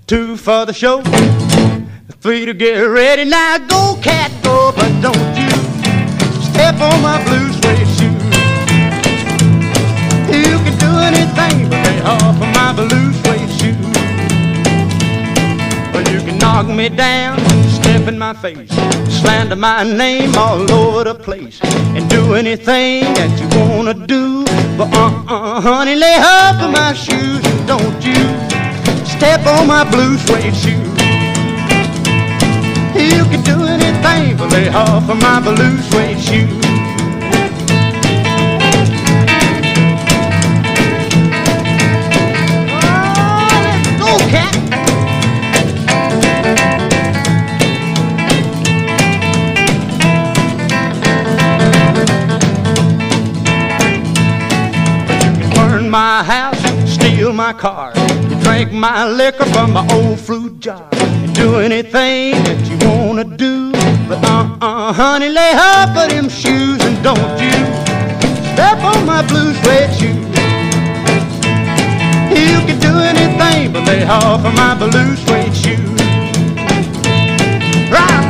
two for the show, three to get ready. Now go, cat, go, but don't you step on my blue suede shoe. You can do anything but blue suede shoe. Well, you can knock me down, step in my face, slander my name all over the place, and do anything that you wanna do. But uh-uh, honey, lay off of my shoes and don't you step on my blue suede shoe. You can do anything but lay off of my blue suede shoe. My house, steal my car, you drink my liquor from my old fruit jar. Do anything that you wanna do, but uh-uh, honey, lay off of them shoes and don't you step on my blue suede shoes. You can do anything but lay off of my blue suede shoes. Right.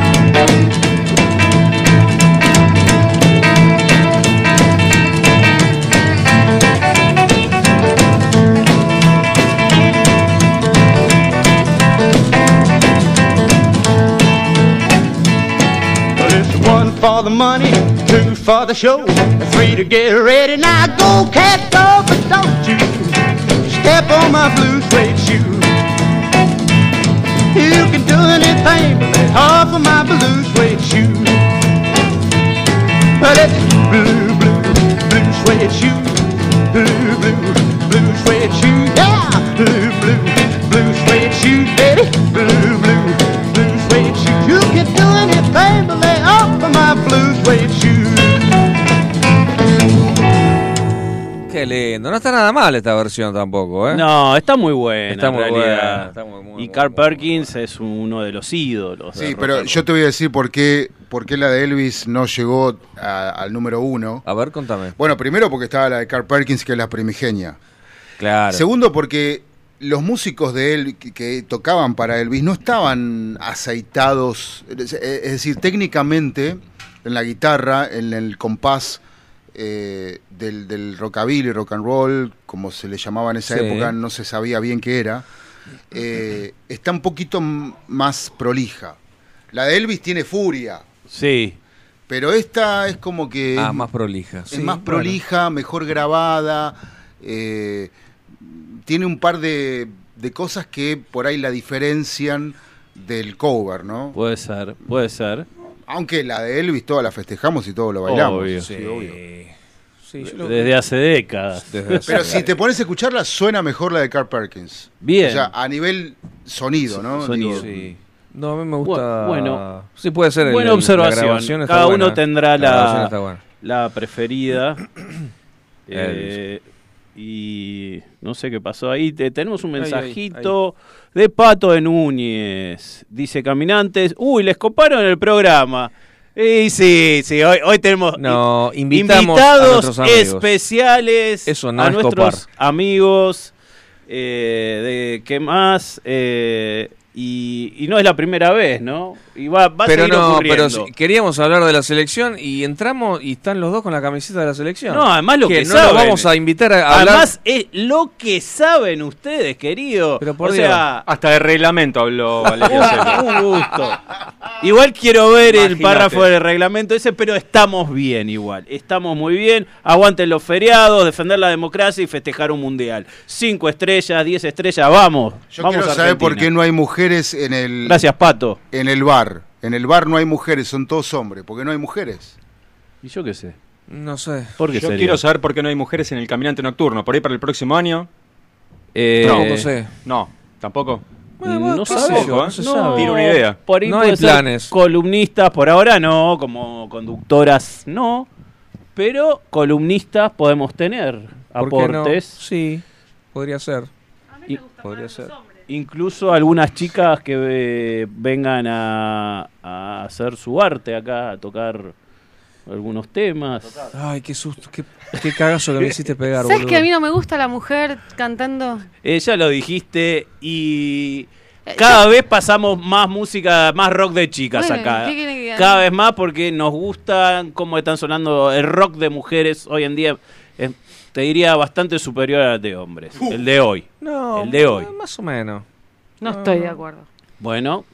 For the money, two for the show, three to get ready. Now go, cat, go, but don't you step on my blue suede shoe. You can do anything but lay off of my blue suede shoe. It's blue, blue, blue suede shoe. Blue, blue, blue suede shoe. Yeah, blue, blue, blue suede shoe, baby. Blue, blue, blue suede shoe. You can do anything but my blue suede. Qué lindo. No está nada mal esta versión tampoco, ¿eh? No, está muy buena. Está en muy realidad. buena, está muy, muy, y Carl Perkins es uno de los ídolos. Sí, pero yo te voy a decir por qué, por qué la de Elvis no llegó a- al número uno. A ver, contame. Bueno, primero porque estaba la de Carl Perkins, que es la primigenia. Claro. Segundo porque los músicos de él que, que tocaban para Elvis no estaban aceitados, es es decir, técnicamente en la guitarra, en el compás eh, del, del rockabilly, rock and roll, como se le llamaba en esa Sí. época, no se sabía bien qué era, eh, está un poquito más prolija. La de Elvis tiene furia. Sí. Pero esta es como que... Ah, es- más prolija. es Sí, más bueno. prolija, mejor grabada. eh, tiene un par de, de cosas que por ahí la diferencian del cover, ¿no? Puede ser, puede ser. Aunque la de Elvis toda la festejamos y todo lo bailamos. Obvio. Sí, Sí. obvio. Sí, lo- Desde hace décadas. Pero si te pones a escucharla, suena mejor la de Carl Perkins. Bien. O sea, a nivel sonido, ¿no? Sonido. Digo, Sí. No, a mí me gusta. Bueno, sí puede ser. Buena el- observación. La grabación está Cada buena. uno tendrá La la, la preferida. Eh, y no sé qué pasó ahí. Te- tenemos un Ahí, ahí, mensajito de Pato de Núñez. Dice Caminantes. Uy, les coparon el programa. Y sí, sí, hoy, hoy tenemos No, a invitados especiales Eso no a es nuestros copar. amigos. eh, de qué más Eh, y, y no es la primera vez, ¿no? Y va, va a pero seguir no, ocurriendo. pero si- queríamos hablar de la selección y entramos y están los dos con la camiseta de la selección. No, además lo que, no saben. vamos a invitar a hablar. Además es lo que saben ustedes, querido. Pero por o Dios. sea, Hasta de reglamento habló Valeria Celi. un gusto. Igual quiero ver el párrafo del reglamento ese, pero estamos bien igual. Estamos muy bien. Aguanten los feriados, defender la democracia y festejar un mundial. Cinco estrellas, diez estrellas, vamos. Yo vamos quiero a saber por qué no hay mujeres en el, Gracias, Pato. en el bar. En el bar no hay mujeres, son todos hombres. ¿Por qué no hay mujeres? Y yo qué sé. No sé. ¿Por qué Yo sería? quiero saber por qué no hay mujeres en el caminante nocturno. Por ahí para el próximo año. Eh, No, no sé. No, tampoco. no qué sé sabemos, yo, ¿eh? no se No, sabe. Tiro una idea. Por ahí No hay planes. Columnistas, por ahora no, como conductoras no, pero columnistas podemos tener ¿Por qué no? aportes. Sí, podría ser. Y- Podría ser. Incluso algunas chicas que eh, vengan a, a hacer su arte acá, a tocar algunos temas. Ay, qué susto, qué, qué cagazo que me hiciste pegar, ¿Sabes boludo. que a mí no me gusta la mujer cantando? Eh, ya lo dijiste y Eh, cada vez pasamos más música, más rock de chicas Bueno, acá. ¿qué quiere que? Cada vez más porque nos gusta cómo están sonando el rock de mujeres hoy en día. Es, te diría bastante superior al de hombres. El de hoy. No, el de hoy. Más o menos. No estoy de acuerdo. Bueno,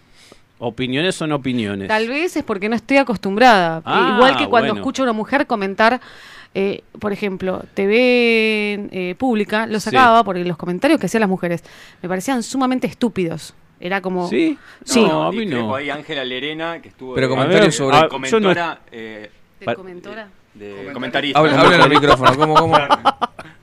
opiniones son opiniones. Tal vez es porque no estoy acostumbrada. Ah, Igual que cuando bueno. escucho a una mujer comentar eh, por ejemplo, TV eh, pública, lo sacaba porque los comentarios que hacían las mujeres me parecían sumamente estúpidos. Era como... ¿Sí? Sí. No, a mí no. tengo ahí Ángela Lerena, que estuvo Pero comentarios sobre- Ah, yo no- comentora, eh. De comentarista. Habla, habla en el micrófono, ¿cómo, cómo?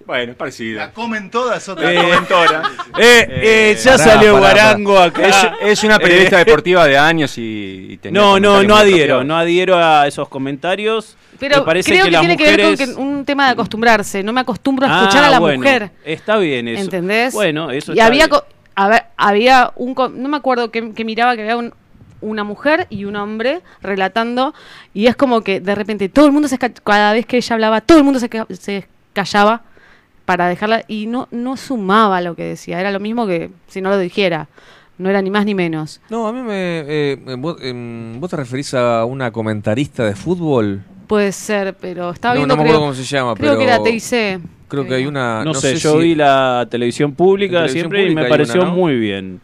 Bueno, es parecida. La comen todas otra Eh, comentora. Eh, eh, ya pará, salió pará, Guarango acá. Es, es una periodista Eh, deportiva de años y, y tenía No, no, no adhiero, no adhiero a esos comentarios. Pero me parece creo que, que, las tiene mujeres... que ver con que un tema de acostumbrarse. No me acostumbro a Ah, escuchar a la bueno, mujer. Está bien eso. ¿Entendés? Bueno, eso Y está había, bien. co- a ver, había un. No me acuerdo que, que miraba que había un- una mujer y un hombre relatando. Y es como que de repente todo el mundo se. Cada vez que ella hablaba, todo el mundo se, ca- se callaba para dejarla. Y no, no sumaba lo que decía. Era lo mismo que si no lo dijera. No era ni más ni menos. No, a mí me... eh, eh, vos, em, ¿Vos te referís a una comentarista de fútbol? Puede ser, pero estaba No, viendo. no me creo, acuerdo cómo se llama, creo pero que era TIC. Creo que hay una... No, sé, yo si- vi la televisión pública televisión siempre y me pareció una, ¿no? muy bien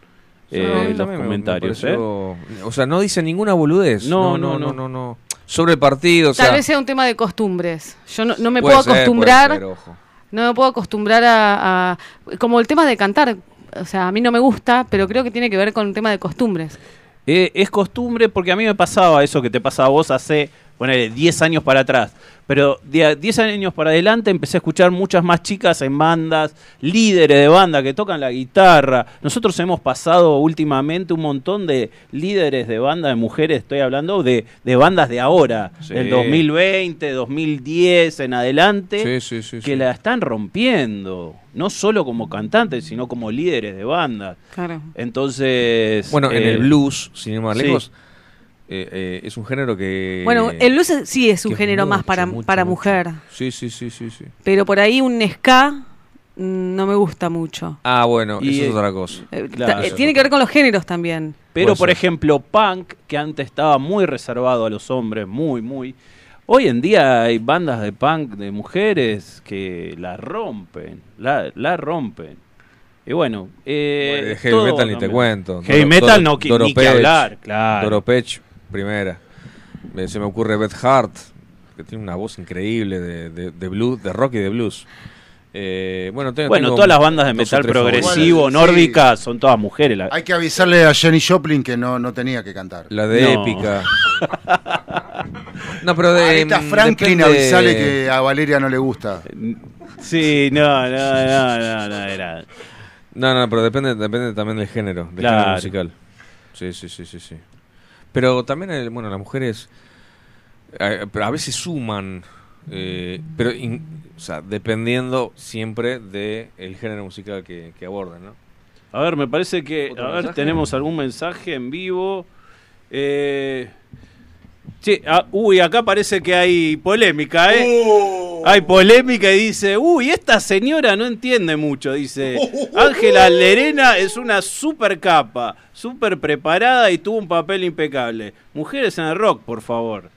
eh, a mí los también me- me comentarios. ¿eh? O sea, no dice ninguna boludez. No, No, no, no, no, no. no. Sobre el partido, o Tal sea... vez sea un tema de costumbres. Yo no, no me puedo ser, acostumbrar. ser, ojo. No me puedo acostumbrar a, a- Como el tema de cantar. O sea, a mí no me gusta, pero creo que tiene que ver con un tema de costumbres. Eh, es costumbre porque a mí me pasaba eso que te pasaba a vos hace, ponele, 10 años para atrás. Pero de a 10 años para adelante empecé a escuchar muchas más chicas en bandas, líderes de banda que tocan la guitarra. Nosotros hemos pasado últimamente un montón de líderes de banda de mujeres, estoy hablando de, de bandas de ahora, Sí. del 2020, 2010 en adelante, Sí, sí, sí, que sí. la están rompiendo. No solo como cantantes, sino como líderes de bandas. Claro. Entonces. Bueno, en eh, el blues, sin ir más sí. lejos, eh, eh, es un género que... Bueno, el blues es- sí es un género más mucho, para, mucho, para mucho. mujer. Sí, sí, sí, sí, sí. Pero por ahí un ska mm, no me gusta mucho. Ah, bueno, Y, eso es eh, otra cosa. Eh, Claro. ta- eh, tiene que ver con los géneros también. Pero, por ejemplo, punk, que antes estaba muy reservado a los hombres, muy, muy. Hoy en día hay bandas de punk de mujeres que la rompen, la, la rompen. Y bueno, eh, Bueno, de heavy metal ni te cuento. Heavy metal no qui- Doro ni que Pech, hablar, claro. Doro Pech, primera. Se me ocurre Beth Hart, que tiene una voz increíble de, de, de blues, de rock y de blues. Eh, bueno, tengo- Bueno, tengo todas las bandas de metal progresivo, nórdica, son todas mujeres. la- Hay que avisarle a Jenny Joplin que no, no tenía que cantar. La de No. épica. no, pero de. Ahorita mm, Franklin depende- avisale que a Valeria no le gusta. Sí, no, no, no, no, no, era. No, no, pero depende, depende también del género, del Claro. género musical. Sí, sí, sí, sí, sí. Pero también, el- bueno, las mujeres eh, pero a veces suman, eh, pero, in- o sea, dependiendo siempre del el género musical que, que abordan, ¿no? A ver, me parece que. ¿Otro A ver, mensaje? tenemos algún mensaje en vivo. Eh. Che, ah, uy, acá parece que hay polémica, ¿eh? Hay polémica y dice, uy, esta señora no entiende mucho, dice. Ángela Lerena es una super capa, super preparada y tuvo un papel impecable. Mujeres en el rock, por favor.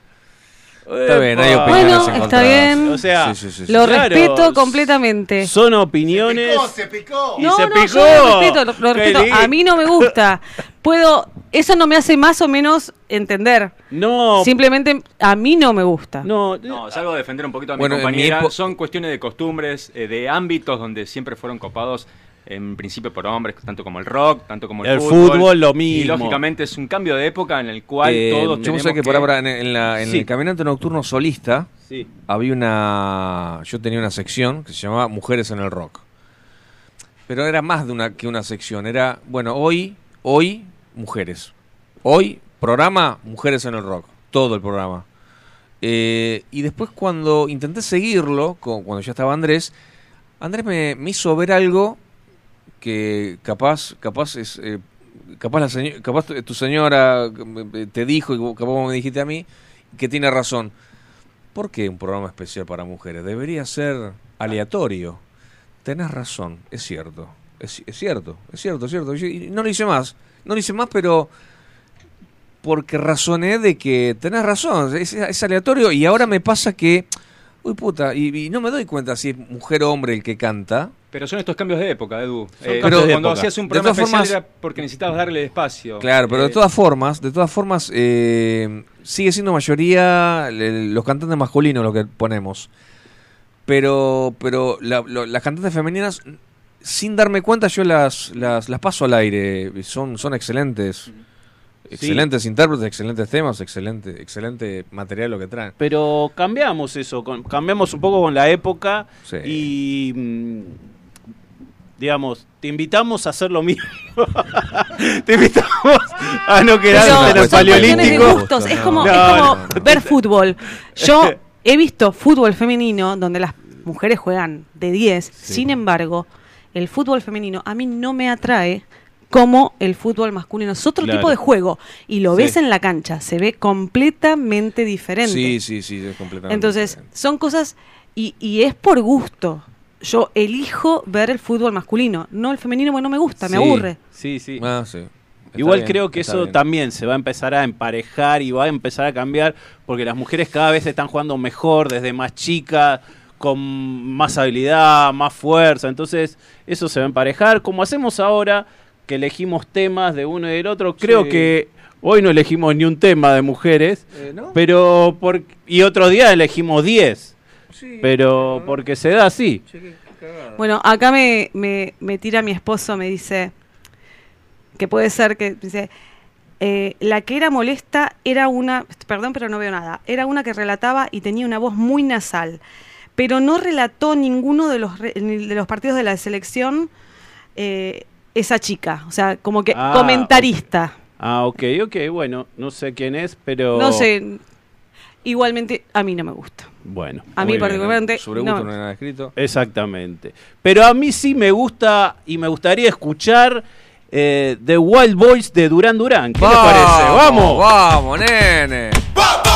Está bien, hay opiniones Bueno, está bien. O sea, Sí, sí, sí, sí. Lo Claro, respeto completamente. son opiniones. se picó. Y no, se no, picó. yo lo respeto, lo, lo Qué respeto. lindo. A mí no me gusta. Puedo, eso no me hace más o menos entender. No, Simplemente a mí no me gusta. no, No, salgo a defender un poquito a mi Bueno, en mi compañera. epo- Son cuestiones de costumbres, eh, de ámbitos donde siempre fueron copados en principio por hombres, tanto como el rock, tanto como el, El fútbol, lo Y mismo. lógicamente es un cambio de época en el cual Eh, todos yo tenemos sé que, por ahora en, en la, en Sí. el Caminante Nocturno Solista Sí. había una. Yo tenía una sección que se llamaba Mujeres en el Rock. Pero era más de una que una sección. Era, bueno, hoy, hoy, mujeres. Hoy, programa, Mujeres en el Rock. Todo el programa. Eh, y después cuando intenté seguirlo, cuando ya estaba Andrés, Andrés me, me hizo ver algo que capaz, capaz es, eh, capaz la seño- capaz tu, señora eh, te dijo y capaz me dijiste a mí que tiene razón. ¿Por qué un programa especial para mujeres? Debería ser aleatorio. Tenés razón, es cierto. Es, es cierto, es cierto, es cierto. Y- no lo hice más. No lo hice más, pero porque razoné de que tenés razón. Es, es aleatorio y ahora me pasa que... Uy, puta, y, y no me doy cuenta si es mujer o hombre el que canta. Pero son estos cambios de época, Edu. Eh, de cuando época. hacías un programa especial formas- era porque necesitabas darle espacio. Claro, pero de Eh, todas formas, de todas formas, eh, sigue siendo mayoría los cantantes masculinos los que ponemos. pero pero la- lo- las cantantes femeninas, sin darme cuenta, yo las, las, las paso al aire. Son, son excelentes. Excelentes intérpretes, excelentes temas, excelente, excelente material lo que traen. Pero cambiamos eso, con- cambiamos un poco con la época Sí. y mm, digamos, te invitamos a hacer lo mismo. te invitamos a no quedarte en el de paleolítico. gustos. Es como, No, es como no. ver fútbol. Yo he visto fútbol femenino donde las mujeres juegan de 10. Sin embargo, el fútbol femenino a mí no me atrae como el fútbol masculino. Es otro Claro. tipo de juego. Y lo Sí. ves en la cancha. Se ve completamente diferente. Sí, sí, sí, es completamente. Entonces, son cosas. Y, y es por gusto. Yo elijo ver el fútbol masculino, no el femenino, porque no me gusta, me aburre. Sí, sí. Ah, sí. Igual bien, creo que eso bien. también se va a empezar a emparejar y va a empezar a cambiar porque las mujeres cada vez están jugando mejor desde más chicas, con más habilidad, más fuerza. Entonces eso se va a emparejar. Como hacemos ahora, que elegimos temas de uno y del otro, creo Sí. que hoy no elegimos ni un tema de mujeres, Eh, ¿no? pero por, y otro día elegimos 10. Pero porque se da así. Bueno, acá me, me, me tira mi esposo, me dice que puede ser que dice eh, la que era molesta era una, perdón, pero no veo nada, era una que relataba y tenía una voz muy nasal, pero no relató ninguno de los de los partidos de la selección eh, esa chica, o sea, como que Ah, comentarista. Ah, ok, ok, bueno, no sé quién es, pero... No sé, igualmente a mí no me gusta. Bueno. A mí particularmente Sobre no. gusto no hay nada escrito. Exactamente. Pero a mí sí me gusta y me gustaría escuchar eh, The Wild Boys de Duran Duran. ¿Qué les parece? ¡Vamos! ¡Vamos, nene! The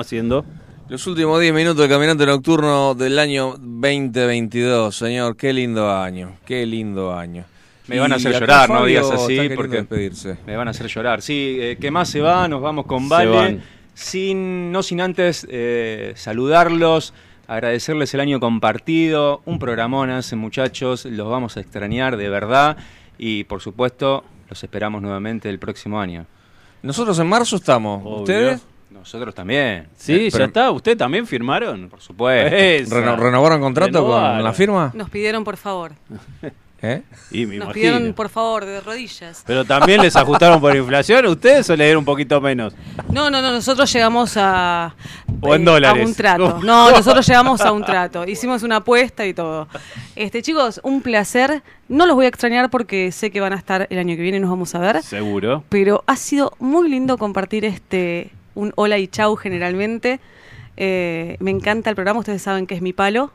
estamos haciendo? Los últimos 10 minutos de Caminante Nocturno del año 2022, señor. Qué lindo año, qué lindo año. Me van a hacer llorar, no digas así, porque despedirse. me van a hacer llorar. Sí, eh, ¿qué más se va? Nos vamos con Vale. Sin, no sin antes eh, saludarlos, agradecerles el año compartido. Un programón hace, muchachos. Los vamos a extrañar de verdad. Y por supuesto, los esperamos nuevamente el próximo año. Nosotros en marzo estamos. Obvio. ¿Ustedes? Nosotros también. Sí, Eh, ya pero- está. ¿Usted también firmaron? Por supuesto. Reno- ¿Renovaron contrato con la firma? Nos pidieron por favor. ¿Eh? Y me Nos imagino. pidieron por favor de rodillas. Pero también les ajustaron por inflación, ¿ustedes o le dieron un poquito menos? No, no, no, nosotros llegamos a, eh, O en dólares. a un trato. No, nosotros llegamos a un trato. Hicimos una apuesta y todo. Este, chicos, un placer. No los voy a extrañar porque sé que van a estar el año que viene y nos vamos a ver. Seguro. Pero ha sido muy lindo compartir este un hola y chau generalmente. Eh, me encanta el programa, ustedes saben que es mi palo.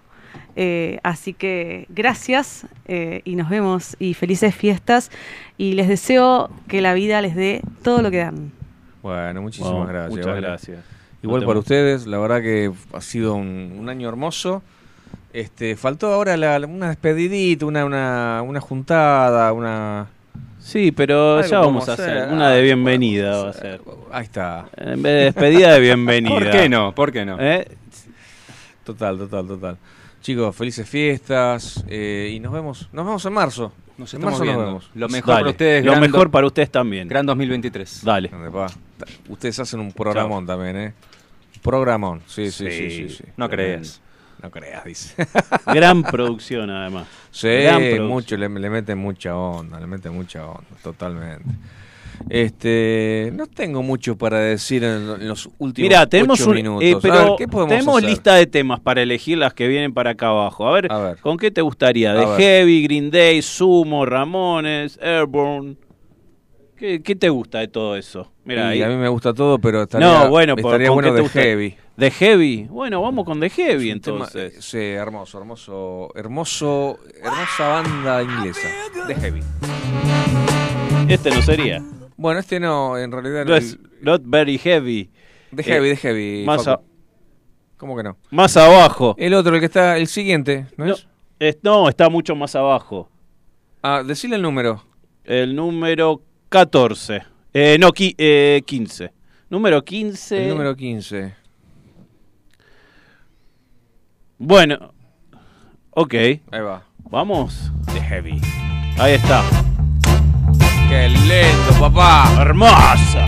Eh, así que gracias eh, y nos vemos y felices fiestas y les deseo que la vida les dé todo lo que dan. Bueno, muchísimas Bueno, gracias. muchas Vale. gracias. Igual No para ustedes, la verdad que ha sido un, un año hermoso. Este, faltó ahora la- una despedidita, una, una, una juntada, una... Sí, pero Algo ya vamos a hacer. hacer, Una de ah, bienvenida va a ser. Ahí está. En vez de despedida de bienvenida. ¿Por qué no? ¿Por qué no? ¿Eh? Total, total, total. Chicos, felices fiestas eh, y nos vemos, nos vemos en marzo. Nos en estamos marzo viendo. nos vemos. Lo mejor Dale. para ustedes. Lo gran mejor para ustedes también. Gran 2023. Dale. Ustedes hacen un programón también, ¿eh? Programón, sí, sí, sí, sí. sí. No Tremendo. No creas, dice. Gran producción, además. Sí, Gran producción. mucho, le, le meten mucha onda, le meten mucha onda, totalmente. Este, no tengo mucho para decir en, lo- en los últimos Mira, tenemos ocho un, minutos. eh, A ver, pero ¿qué podemos tenemos hacer? lista de temas para elegir las que vienen para acá abajo. A ver, A ver. ¿con qué te gustaría? ¿De A ver. Heavy, Green Day, Sumo, Ramones, Airborne? ¿Qué, qué te gusta de todo eso? Mira, ahí- a mí me gusta todo, pero estaría, no, bueno, estaría ¿con bueno qué te de gusta? heavy. ¿De Heavy? Bueno, vamos con The Heavy tema- entonces. sí, hermoso, hermoso, hermoso, hermosa banda inglesa, de heavy. Este no sería. Bueno, este no, en realidad No es Not Very Heavy. de heavy, Eh, de heavy. Más, a- ¿Cómo que no? más abajo. El otro, el que está, el siguiente, ¿no, No, es? es- no, está mucho más abajo. Ah, decile el número. El número 14. Eh, no, qui- eh, 15. Número 15. El número 15. Bueno. Ok. Ahí va. Vamos. De heavy. Ahí está. Qué lento, papá. Hermosa.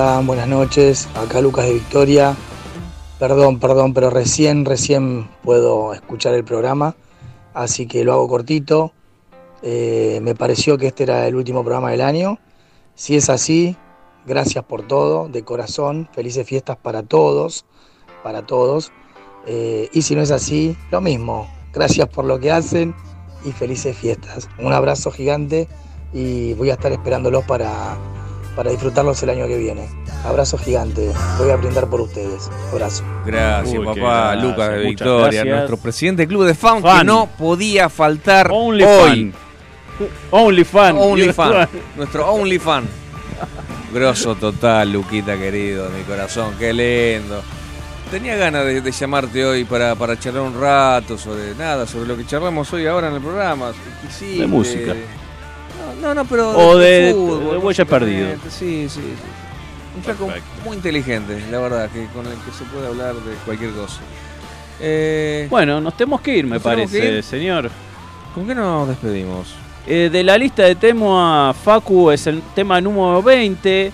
Buenas noches. Acá Lucas de Victoria. Perdón, perdón, pero recién, recién puedo escuchar el programa, así que lo hago cortito. Eh, me pareció que este era el último programa del año. Si es así, gracias por todo, de corazón. Felices fiestas para todos, para todos. Eh, y si no es así, lo mismo. Gracias por lo que hacen y felices fiestas. Un abrazo gigante y voy a estar esperándolos para, para disfrutarlos el año que viene. Abrazo gigante. Voy a brindar por ustedes. Abrazo. Gracias, Uy, papá gracias, Lucas de muchas Victoria, gracias. nuestro presidente del club de fan, que Fan. no podía faltar Only hoy. Only fan. Only fan. Nuestro only fan. Grosso total, Luquita querido, de mi corazón, qué lindo. Tenía ganas de, de llamarte hoy para, para charlar un rato sobre nada, sobre lo que charlamos hoy ahora en el programa. Exquisito, De música. No, no, pero. O de- fútbol, de huella perdido. Sí, sí, sí. Un flaco muy inteligente, la verdad, que con el que se puede hablar de cualquier cosa. Eh, Bueno, nos tenemos que ir, me ¿Nos tenemos parece, ir? señor. ¿Con qué nos despedimos? Eh, de la lista de temas, Facu es el tema número 20,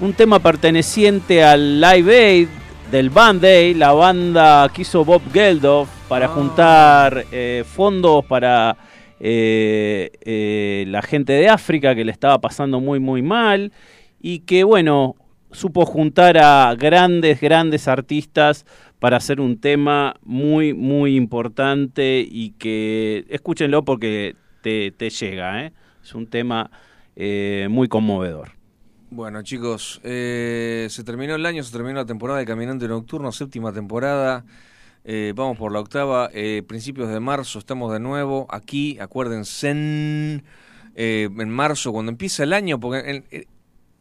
un tema perteneciente al Live Aid del Band Aid, la banda que hizo Bob Geldof para juntar eh, fondos para eh, eh, la gente de África que le estaba pasando muy muy mal y que bueno, supo juntar a grandes, grandes artistas para hacer un tema muy, muy importante y que escúchenlo porque te, te llega, ¿eh? es un tema eh, muy conmovedor. Bueno, chicos, se terminó el año, se terminó la temporada de Caminante Nocturno, séptima temporada. Eh, vamos por la octava. eh, principios de marzo estamos de nuevo aquí. Acuérdense en, eh, en marzo, cuando empieza el año, porque el, el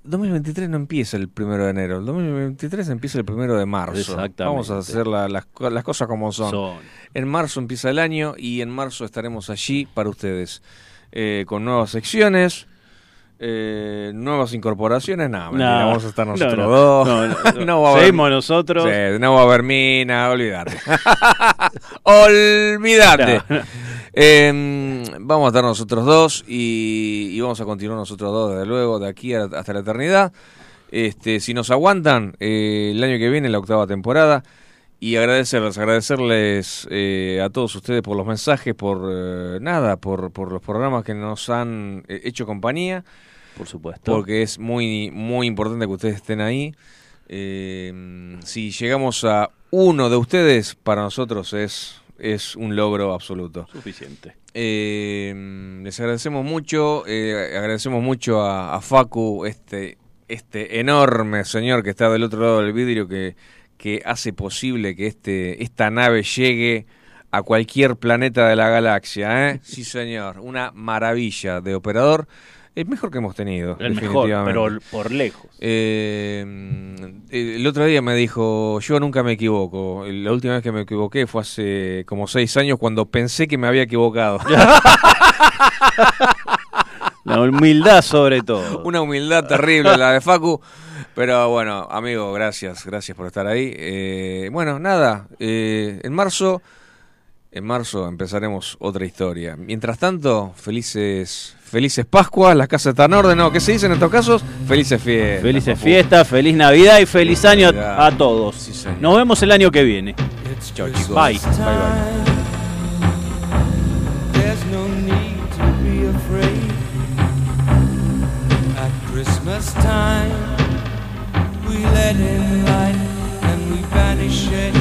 2023 no empieza el primero de enero, el 2023 empieza el primero de marzo. Exactamente. Vamos a hacer la- las, las cosas como son. Son. En marzo empieza el año y en marzo estaremos allí para ustedes eh, con nuevas secciones. Eh, nuevas incorporaciones, nada, No, vamos a estar no, nosotros no, dos. no, no, no. va a haber- Seguimos nosotros. Sí, no va a haber mina, olvídate. olvídate. Eh, vamos a estar nosotros dos y, y vamos a continuar nosotros dos, desde luego, de aquí a- hasta la eternidad. Este, si nos aguantan, eh, el año que viene, la octava temporada. Y agradecerles, agradecerles eh, a todos ustedes por los mensajes, por eh, nada, por, por los programas que nos han eh, hecho compañía. Por supuesto. Porque es muy, muy importante que ustedes estén ahí. Eh, si llegamos a uno de ustedes, para nosotros es, es un logro absoluto. Suficiente. Eh, les agradecemos mucho, eh, agradecemos mucho a, a Facu, este, este enorme señor que está del otro lado del vidrio que, que hace posible que este, esta nave llegue a cualquier planeta de la galaxia. ¿eh? Sí, señor, una maravilla de operador. El mejor que hemos tenido, El mejor, pero por lejos. Eh, el otro día me dijo, yo nunca me equivoco. La última vez que me equivoqué fue hace como seis años cuando pensé que me había equivocado. La humildad sobre todo. Una humildad terrible la de Facu. Pero bueno, amigo, gracias, gracias por estar ahí. Eh, bueno, nada, eh, en marzo, en marzo empezaremos otra historia. Mientras tanto, felices, felices Pascuas, las casas están en orden, ¿no? ¿Qué se dice en estos casos? Felices fiestas. Felices fiestas, feliz Navidad y feliz año Navidad. a, a todos. señor. Nos vemos el año que viene. Chicos. Bye. Bye, bye. There's no need to be afraid. At Christmas time, we let in light and we banish it.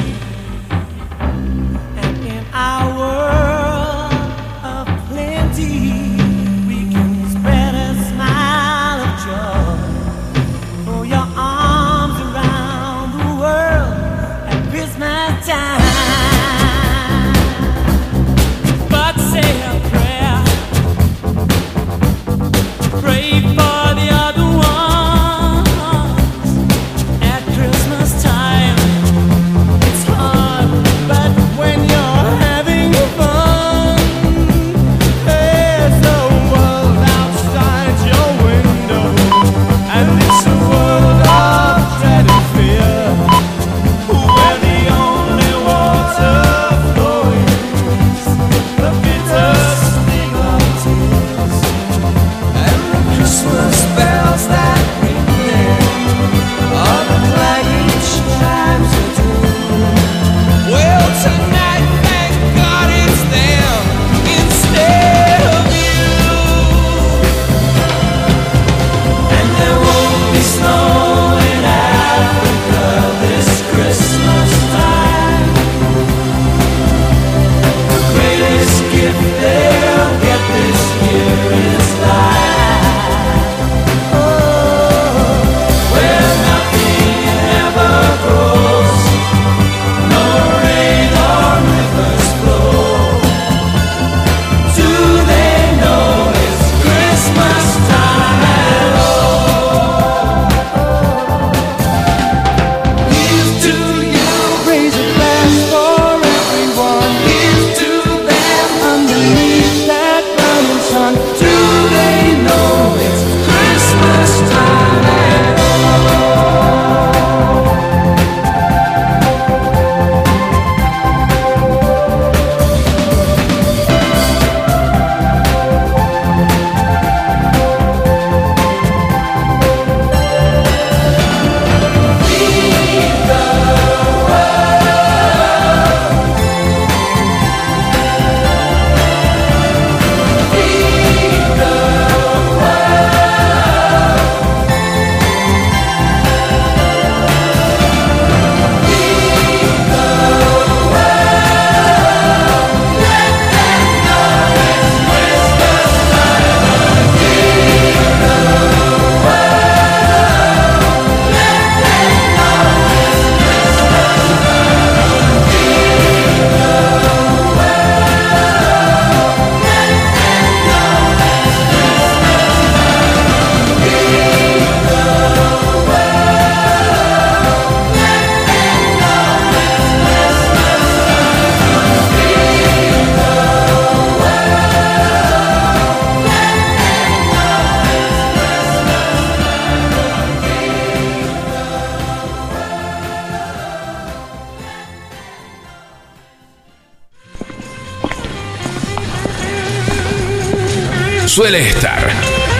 Suele estar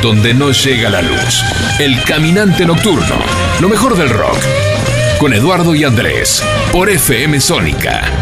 donde no llega la luz. El caminante nocturno. Lo mejor del rock. Con Eduardo y Andrés. Por FM Sónica